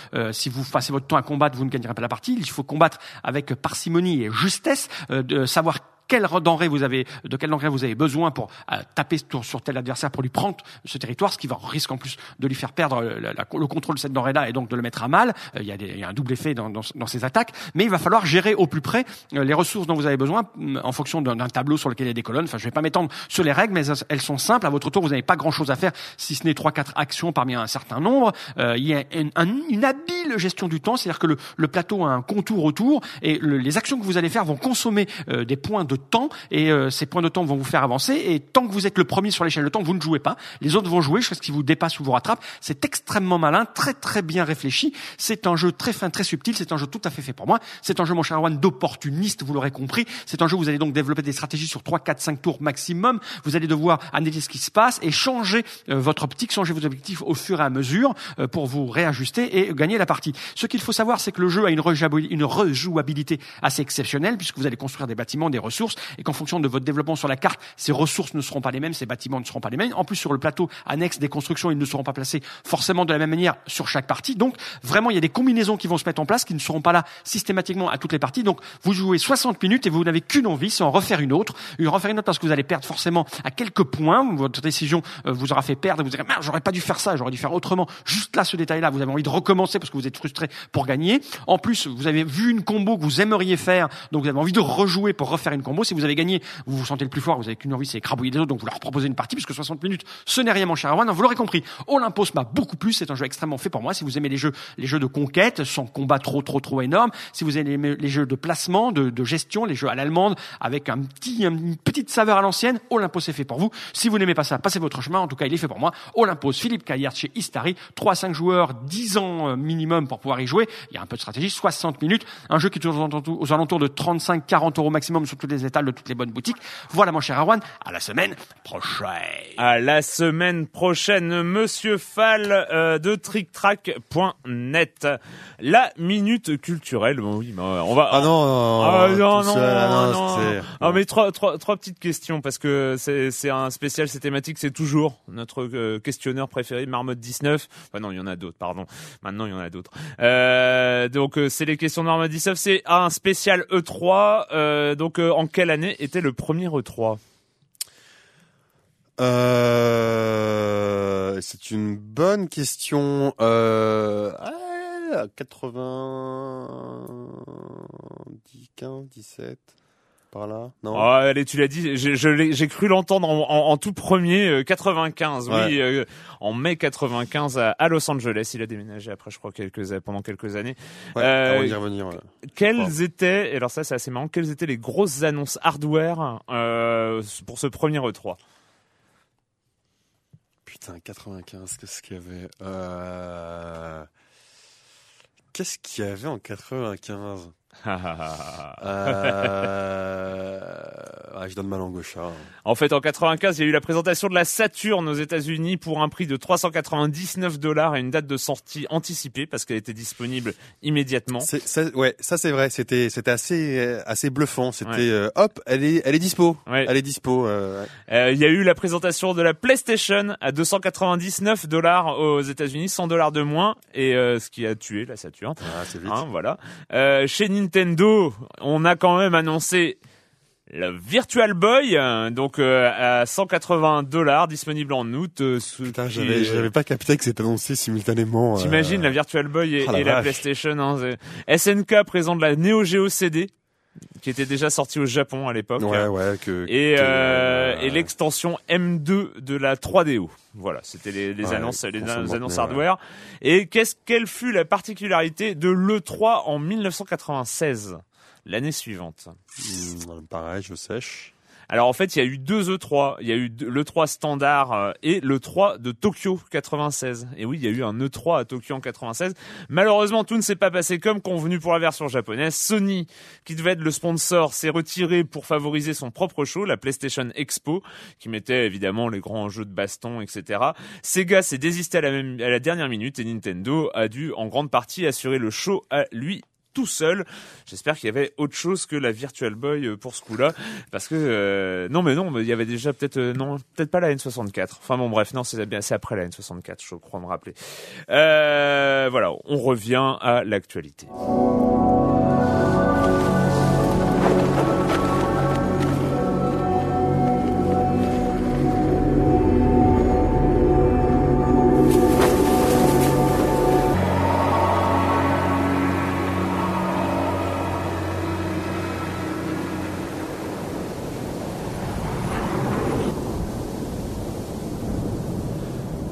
Vous passez votre temps à combattre, vous ne gagnerez pas la partie. Il faut combattre avec parcimonie et justesse, euh, de savoir quelle denrée vous avez, de quelle denrée vous avez besoin pour euh, taper sur, tel adversaire pour lui prendre ce territoire, ce qui va risque en plus de lui faire perdre le contrôle de cette denrée-là et donc de le mettre à mal. il, y a des, il, y a un double effet dans, ces attaques, mais il va falloir gérer au plus près les ressources dont vous avez besoin mm, en fonction d'un tableau sur lequel il y a des colonnes. Enfin, je vais pas m'étendre sur les règles, mais elles sont simples. À votre tour, vous n'avez pas grand-chose à faire si ce n'est trois, quatre actions parmi un certain nombre. Euh, il y a une, une, habile gestion du temps, c'est-à-dire que le, plateau a un contour autour et les actions que vous allez faire vont consommer euh, des points de temps et euh, ces points de temps vont vous faire avancer. Et tant que vous êtes le premier sur l'échelle de temps, vous ne jouez pas. Les autres vont jouer jusqu'à ce qu'ils vous dépassent ou vous rattrapent. C'est extrêmement malin, très très bien réfléchi. C'est un jeu très fin, très subtil. C'est un jeu tout à fait fait pour moi. C'est un jeu, mon cher Erwan, d'opportuniste, vous l'aurez compris. C'est un jeu où vous allez donc développer des stratégies sur 3, 4, 5 tours maximum. Vous allez devoir analyser ce qui se passe et changer votre optique, changer vos objectifs au fur et à mesure pour vous réajuster et gagner la partie. Ce qu'il faut savoir, c'est que le jeu a une, rejouabilité assez exceptionnelle puisque vous allez construire des bâtiments, des ressources et qu'en fonction de votre développement sur la carte, ces ressources ne seront pas les mêmes, ces bâtiments ne seront pas les mêmes. En plus, sur le plateau annexe des constructions, ils ne seront pas placés forcément de la même manière sur chaque partie. Donc, vraiment, il y a des combinaisons qui vont se mettre en place qui ne seront pas là systématiquement à toutes les parties. Donc, vous jouez 60 minutes et vous n'avez qu'une envie, c'est en refaire une autre. Une refaire une autre parce que vous allez perdre forcément à quelques points. Votre décision euh, vous aura fait perdre. Vous direz, j'aurais pas dû faire ça, j'aurais dû faire autrement. Juste là, ce détail-là, vous avez envie de recommencer parce que vous êtes frustré pour gagner. En plus, vous avez vu une combo que vous aimeriez faire, donc vous avez envie de rejouer pour refaire une combo. Si vous avez gagné, vous vous sentez le plus fort, vous avez qu'une envie, c'est écrabouiller les autres, donc vous leur proposez une partie, puisque 60 minutes, ce n'est rien, mon cher Erwan. Vous l'aurez compris. Olympos m'a beaucoup plu. C'est un jeu extrêmement fait pour moi. Si vous aimez les jeux, les jeux de conquête, sans combat trop, trop, trop énorme. Si vous aimez les jeux de placement, de, gestion, les jeux à l'allemande, avec un petit, une petite saveur à l'ancienne, Olympos est fait pour vous. Si vous n'aimez pas ça, passez votre chemin. En tout cas, il est fait pour moi. Olympos, Philippe Caillard chez Istari. 3 à 5 joueurs, 10 ans euh, minimum pour pouvoir y jouer. Il y a un peu de stratégie, 60 minutes. Un jeu qui est aux alentours de 35-40 euros maximum sur toutes les étals de toutes les bonnes boutiques. Voilà mon cher Arwan, à la semaine prochaine. À la semaine prochaine, Monsieur Fall euh, de TrickTrack.net. La minute culturelle. Bon, oui, on va. Ah non, ah, non, non, non, non, ah, mais trois, trois, trois petites questions parce que c'est un spécial, c'est thématique, c'est toujours notre euh, questionneur préféré, Marmotte 19. Enfin non, il y en a d'autres, pardon. Maintenant, il y en a d'autres. Euh, donc, euh, c'est les questions de Marmotte 19. C'est un spécial E3. Euh, donc, euh, en quelle année était le premier E3 euh, C'est une bonne question. Euh, 80, 15, 17 par là Non? Oh, allez, tu l'as dit. J'ai cru l'entendre en, en, tout premier 95. Euh, oui, euh, en mai 95 à, à, Los Angeles. Il a déménagé après, je crois, quelques pendant quelques années. Ouais, euh, y revenir. Quelles étaient, et alors ça c'est assez marrant, quelles étaient les grosses annonces hardware euh, pour ce premier E3 Putain, 95, qu'est-ce qu'il y avait. Qu'est-ce qu'il y avait en 95 <laughs> euh... ah, je donne ma langue au chat. En fait, en 95, il y a eu la présentation de la Saturn aux États-Unis pour un prix de 399 dollars et une date de sortie anticipée parce qu'elle était disponible immédiatement. Ça, ouais, ça c'est vrai. C'était c'était assez assez bluffant. C'était euh, hop, elle est elle est dispo. Elle est dispo. Euh, il y a eu la présentation de la PlayStation à 299 dollars aux États-Unis, 100 dollars de moins et ce qui a tué la Saturn. Ah, c'est vite. Hein, voilà. chez Nintendo, on a quand même annoncé le Virtual Boy, donc euh, à 180 dollars, disponible en août. Euh, Putain, j'avais, j'avais pas capté que c'était annoncé simultanément. Euh... T'imagines la Virtual Boy et, oh la, PlayStation. Hein, SNK présente la Neo Geo CD qui était déjà sortie au Japon à l'époque. Ouais, ouais, que, et, euh, et l'extension M2 de la 3DO. Voilà, c'était les, les annonces, les, annonces hardware. Et qu'est-ce quelle fut la particularité de l'E3 en 1996 l'année suivante? Mmh, pareil, je sèche. Alors en fait, il y a eu deux E3. Il y a eu le 3 standard euh, et le 3 de Tokyo 96. Et oui, il y a eu un E3 à Tokyo en 96. Malheureusement, tout ne s'est pas passé comme convenu pour la version japonaise. Sony, qui devait être le sponsor, s'est retiré pour favoriser son propre show, la PlayStation Expo, qui mettait évidemment les grands jeux de baston, etc. Sega s'est désisté à la, même, à la dernière minute et Nintendo a dû en grande partie assurer le show à lui tout seul. J'espère qu'il y avait autre chose que la Virtual Boy euh, pour ce coup-là, parce que euh, non, mais non, il y avait déjà peut-être euh, non, peut-être pas la N64. Enfin bon, bref, non, c'est bien, c'est après la N64, je crois me rappeler. voilà, on revient à l'actualité.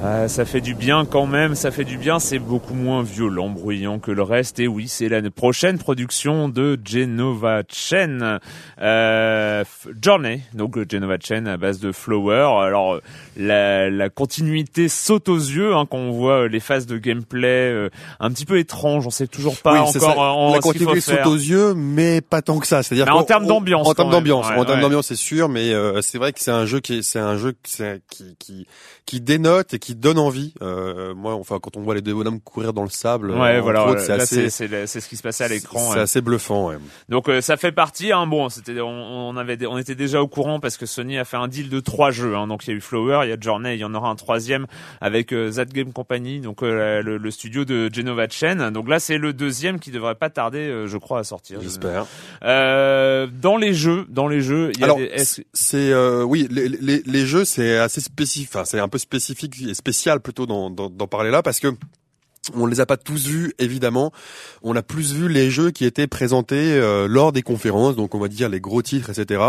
Ah, ça fait du bien quand même, ça fait du bien, c'est beaucoup moins violent, bruyant que le reste. Et oui, c'est la prochaine production de Genova Chen, euh, Journey, donc Genova Chen à base de Flower. Alors la, la continuité saute aux yeux hein, quand on voit les phases de gameplay euh, un petit peu étranges. On sait toujours pas Oui, encore ça. en, la continuité saute aux yeux, mais pas tant que ça. C'est-à-dire Mais en termes d'ambiance, en termes d'ambiance, Ouais, en termes ouais. d'ambiance, c'est sûr, mais euh, c'est vrai que c'est un jeu qui, est- c'est un jeu qui, qui, qui dénote et qui donne envie. Euh, moi, enfin, quand on voit les deux bonhommes courir dans le sable, Ouais, euh, voilà, c'est assez, c'est ce qui se passait à l'écran. c'est ouais. assez bluffant. Ouais. Donc euh, ça fait partie. Hein, bon, c'était on, on avait on était déjà au courant parce que Sony a fait un deal de trois jeux. Hein, donc il y a eu Flower, il y a Journey, il y en aura un troisième avec euh, That Game Company, donc euh, le, le studio de Genova Chen. Donc là c'est le deuxième qui devrait pas tarder, euh, je crois, à sortir. J'espère. Euh, dans les jeux, dans les jeux, il y a Alors, des, c'est euh, oui, les, les, les jeux, c'est assez spécifique. Enfin, c'est un peu spécifique et spécial plutôt d'en parler là parce que on les a pas tous vus évidemment. On a plus vu les jeux qui étaient présentés euh, lors des conférences, donc on va dire les gros titres, etc.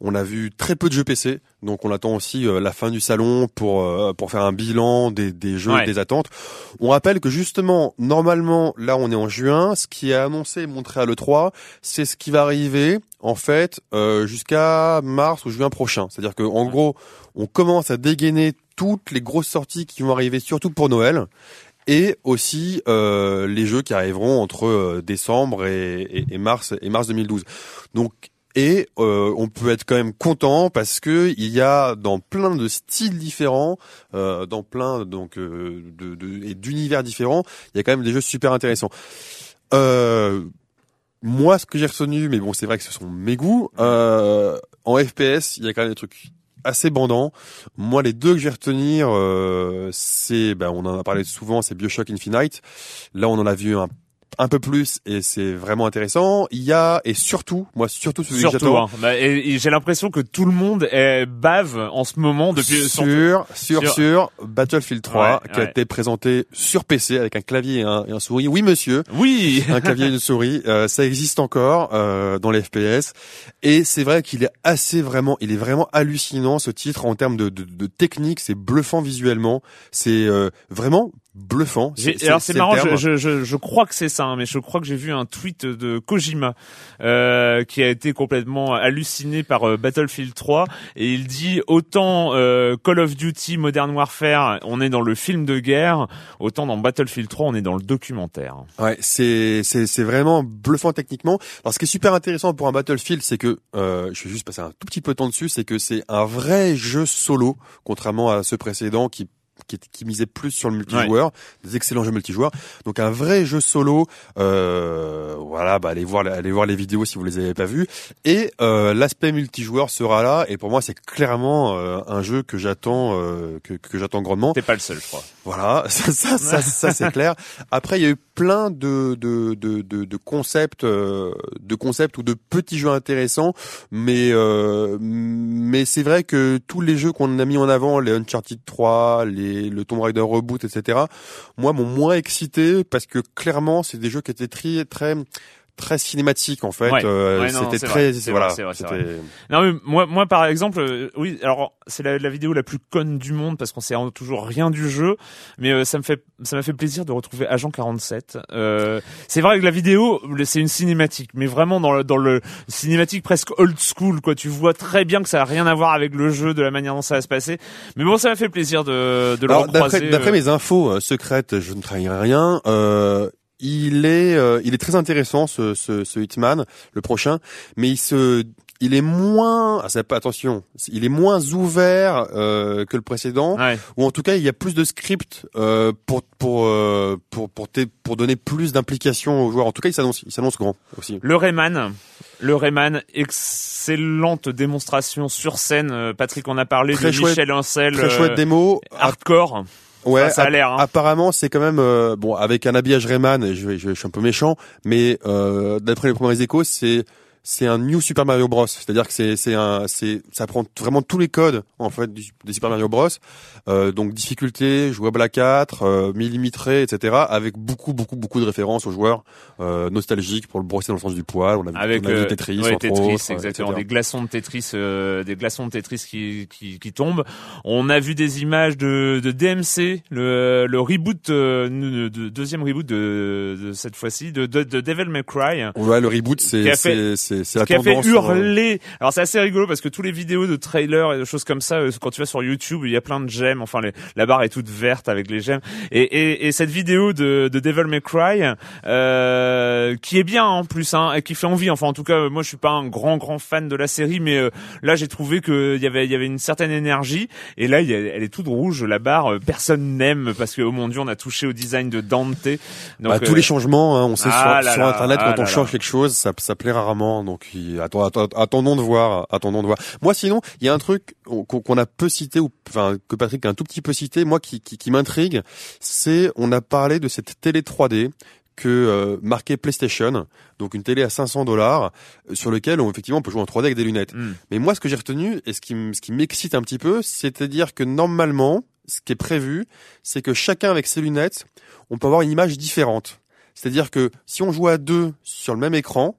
On a vu très peu de jeux PC, donc on attend aussi euh, la fin du salon pour euh, pour faire un bilan des, des jeux, Ouais. et des attentes. On rappelle que justement, normalement, là on est en juin, ce qui est annoncé et montré à l'E3, c'est ce qui va arriver en fait euh, jusqu'à mars ou juin prochain. C'est-à-dire que en gros, on commence à dégainer toutes les grosses sorties qui vont arriver, surtout pour Noël, et aussi euh, les jeux qui arriveront entre euh, décembre et, mars et mars 2012. Donc et euh, on peut être quand même content parce que il y a dans plein de styles différents, euh, dans plein donc euh, de, de- et d'univers différents, il y a quand même des jeux super intéressants. Moi, ce que j'ai retenu, mais bon, c'est vrai que ce sont mes goûts. En FPS, il y a quand même des trucs assez bandants. Moi, les deux que je vais retenir, euh, c'est, ben, on en a parlé souvent, c'est Bioshock Infinite. Là, on en a vu un, un peu plus et c'est vraiment intéressant. Il y a et surtout, moi, surtout celui que surtout, j'attends. hein, bah, et, et j'ai l'impression que tout le monde est bave en ce moment depuis. sur, sur, sur- sur Battlefield 3, Ouais, qui a été présenté sur PC avec un clavier et un, et un souris. Oui, monsieur. Oui. <laughs> un clavier et une souris, euh, ça existe encore euh, dans les FPS et c'est vrai qu'il est assez vraiment, il est vraiment hallucinant ce titre en termes de, de, de technique, c'est bluffant visuellement, c'est euh, vraiment bluffant. Alors c'est marrant, je, je, je, je crois que c'est ça, hein, mais je crois que j'ai vu un tweet de Kojima euh, qui a été complètement halluciné par euh, Battlefield 3 et il dit autant euh, Call of Duty Modern Warfare, on est dans le film de guerre, autant dans Battlefield 3, on est dans le documentaire. Ouais, c'est c'est c'est vraiment bluffant techniquement. Alors ce qui est super intéressant pour un Battlefield, c'est que euh, je vais juste passer un tout petit peu de temps dessus, c'est que c'est un vrai jeu solo, contrairement à ceux précédents qui qui, qui misait plus sur le multijoueur, des excellents jeux multijoueurs. Donc un vrai jeu solo. Euh, voilà, bah allez voir, allez voir les vidéos si vous les avez pas vues. Et euh, l'aspect multijoueur sera là. Et pour moi, c'est clairement euh, un jeu que j'attends, euh, que, que j'attends grandement. T'es pas le seul, je crois. Voilà, <laughs> ça, ça, ça, ça, c'est <laughs> clair. Après, il y a eu plein de de de de, concepts, euh, de concepts ou de petits jeux intéressants, mais euh, mais c'est vrai que tous les jeux qu'on a mis en avant, les Uncharted 3, les le Tomb Raider reboot, etc. Moi, m'ont moins excité parce que clairement, c'est des jeux qui étaient très très très cinématiques en fait. Ouais. Euh, Ouais, c'était très vrai, voilà. vrai, c'est vrai, Non mais moi, moi par exemple, euh, oui, alors c'est la, la vidéo la plus conne du monde parce qu'on sait toujours rien du jeu, mais euh, ça me fait, ça m'a fait plaisir de retrouver Agent 47. Euh, c'est vrai que la vidéo, c'est une cinématique, mais vraiment dans le, dans le cinématique presque old school, quoi. Tu vois très bien que ça a rien à voir avec le jeu, de la manière dont ça va se passer. Mais bon, ça m'a fait plaisir de, de le Alors, d'après, d'après euh, mes infos secrètes, je ne trahirai rien. Euh, il est, euh, il est très intéressant ce, ce, ce Hitman, le prochain, mais il se, il est moins, ah, pas attention, il est moins ouvert euh, que le précédent, Ouais. ou en tout cas il y a plus de scripts euh, pour pour euh, pour pour, pour donner plus d'implication aux joueurs. En tout cas, il s'annonce, il s'annonce grand aussi. Le Rayman, le Rayman, excellente démonstration sur scène. Euh, Patrick en a parlé Très de chouette- Michel Ancel, Très euh, chouette démo. hardcore. Ouais, Enfin, ça a l'air. Hein. Apparemment, c'est quand même euh, bon avec un habillage Rayman. Je, je, je suis un peu méchant, mais euh, d'après les premiers échos, c'est c'est un New Super Mario Bros. C'est-à-dire que c'est c'est un c'est ça prend vraiment tous les codes en fait du, des Super Mario Bros. Euh, donc difficulté, jouable à 4, euh, millimétré, etc. Avec beaucoup beaucoup beaucoup de références aux joueurs euh, nostalgiques pour le brosser dans le sens du poil. On a, Avec on a vu euh, Tetris, ouais, Tetris, autres, exactement, etc. des glaçons de Tetris, euh, des glaçons de Tetris qui, qui, qui tombent. On a vu des images de, de DMC, le, le reboot, euh, de, de- deuxième reboot de, de cette fois-ci, de, de, de Devil May Cry. Ouais, le reboot, c'est c'est la qui a fait euh, hurler. Alors c'est assez rigolo parce que tous les vidéos de trailers et de choses comme ça, euh, quand tu vas sur YouTube, il y a plein de gemmes. Enfin, les- la barre est toute verte avec les gemmes. Et, et, et cette vidéo de, de Devil May Cry, euh, qui est bien en plus, hein, et qui fait envie. Enfin, en tout cas, moi, je suis pas un grand grand fan de la série, mais euh, là, j'ai trouvé que y avait il y avait une certaine énergie. Et là, y a- elle est toute rouge la barre. euh, Personne n'aime parce que oh mon dieu, on a touché au design de Dante. Donc Bah, tous euh, les changements, hein, on sait ah sur, là sur là, internet ah quand on là change là. quelque chose, ça, ça plaît rarement. Donc attendons de voir, attendons de voir. Moi, sinon, il y a un truc qu'on a peu cité ou enfin que Patrick a un tout petit peu cité, moi qui, qui, qui m'intrigue, c'est on a parlé de cette télé 3D que euh, marquait PlayStation, donc une télé à 500 dollars, euh, sur lequel on, effectivement on peut jouer en 3D avec des lunettes. hmm. Mais moi, ce que j'ai retenu et ce qui, ce qui m'excite un petit peu, c'est-à-dire que normalement, ce qui est prévu, c'est que chacun avec ses lunettes, on peut avoir une image différente. C'est-à-dire que si on joue à deux sur le même écran,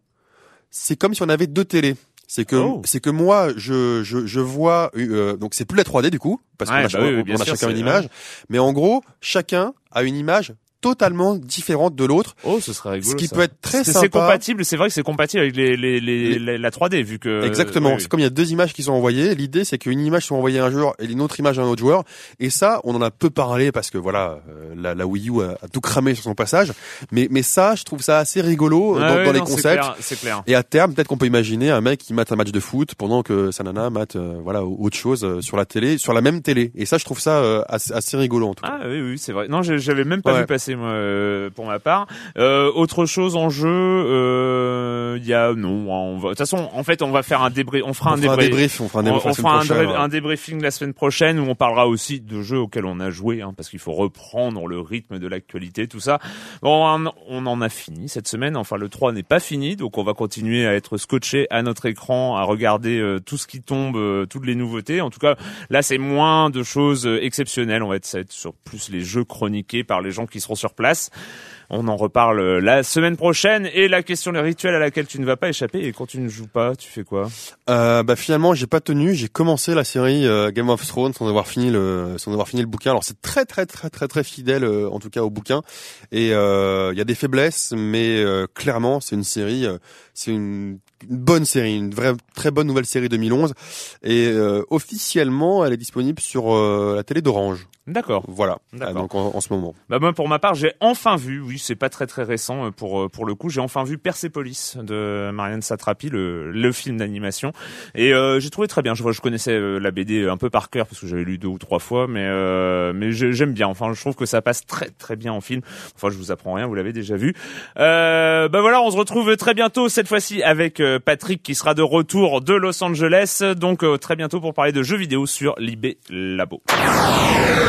c'est comme si on avait deux télés. C'est que Oh. c'est que moi je je, je vois euh, donc c'est plus la 3D du coup parce Ouais, qu'on a, bah oui, oui, on bien a sûr, chacun une image, mais en gros chacun a une image totalement différente de l'autre. Oh, ce serait rigolo. Ce qui ça. peut être très sympa. C'est compatible, c'est vrai que c'est compatible avec les, les, les, Les- la- la 3D vu que Exactement. oui, oui. C'est comme il y a deux images qui sont envoyées. L'idée, c'est qu'une image soit envoyée à un joueur et une autre image à un autre joueur. Et ça, on en a peu parlé parce que voilà, euh, la, la Wii U a, a tout cramé sur son passage. Mais, mais ça, je trouve ça assez rigolo euh, Ah dans, dans les non, c'est concepts. clair, C'est clair. Et à terme, peut-être qu'on peut imaginer un mec qui mate un match de foot pendant que sa nana mate euh, voilà autre chose euh, sur la télé, sur la même télé. Et ça, je trouve ça euh, assez, assez rigolo en tout cas. Ah oui, oui, c'est vrai. Non, j'avais même pas Ouais. vu passer euh, pour ma part. Euh, autre chose en jeu, euh, il y a non, on va. De toute façon, en fait, on va faire un débrief. On fera on un fera un débrief. on fera un débrief on, la on semaine fera un, prochaine, dé- ouais. un débriefing la semaine prochaine où on parlera aussi de jeux auxquels on a joué, hein, parce qu'il faut reprendre le rythme de l'actualité, tout ça. Bon, on, en a fini cette semaine. Enfin, le 3 n'est pas fini, donc on va continuer à être scotché à notre écran, à regarder euh, tout ce qui tombe, toutes les nouveautés. En tout cas, là, c'est moins de choses exceptionnelles. On va être, ça va être sur plus les jeux chroniqués par les gens qui seront sur place. On en reparle euh, la semaine prochaine. Et la question le rituel à laquelle tu ne vas pas échapper. Et quand tu ne joues pas, tu fais quoi? Euh, bah finalement j'ai pas tenu, j'ai commencé la série euh, Game of Thrones sans avoir fini le sans avoir fini le bouquin. Alors c'est très très très très très fidèle euh, en tout cas au bouquin et il y a des faiblesses mais clairement c'est une série c'est une, une bonne série, une vraie très bonne nouvelle série 2011 et officiellement elle est disponible sur la télé d'Orange. D'accord. Voilà. D'accord. Ah, donc en, en ce moment. Bah moi pour ma part j'ai enfin vu, oui c'est pas très très récent euh, pour euh, pour le coup, j'ai enfin vu Persepolis de Marianne Satrapi, le, le film d'animation et euh, j'ai trouvé très bien. Je, je connaissais euh, la BD un peu par cœur parce que j'avais lu deux ou trois fois, mais euh, mais j'ai- j'aime bien. Enfin je trouve que ça passe très très bien en film. Enfin je vous apprends rien, vous l'avez déjà vu. Euh, bah voilà, on se retrouve très bientôt cette fois-ci avec Patrick qui sera de retour de Los Angeles, donc très bientôt pour parler de jeux vidéo sur Libé Labo.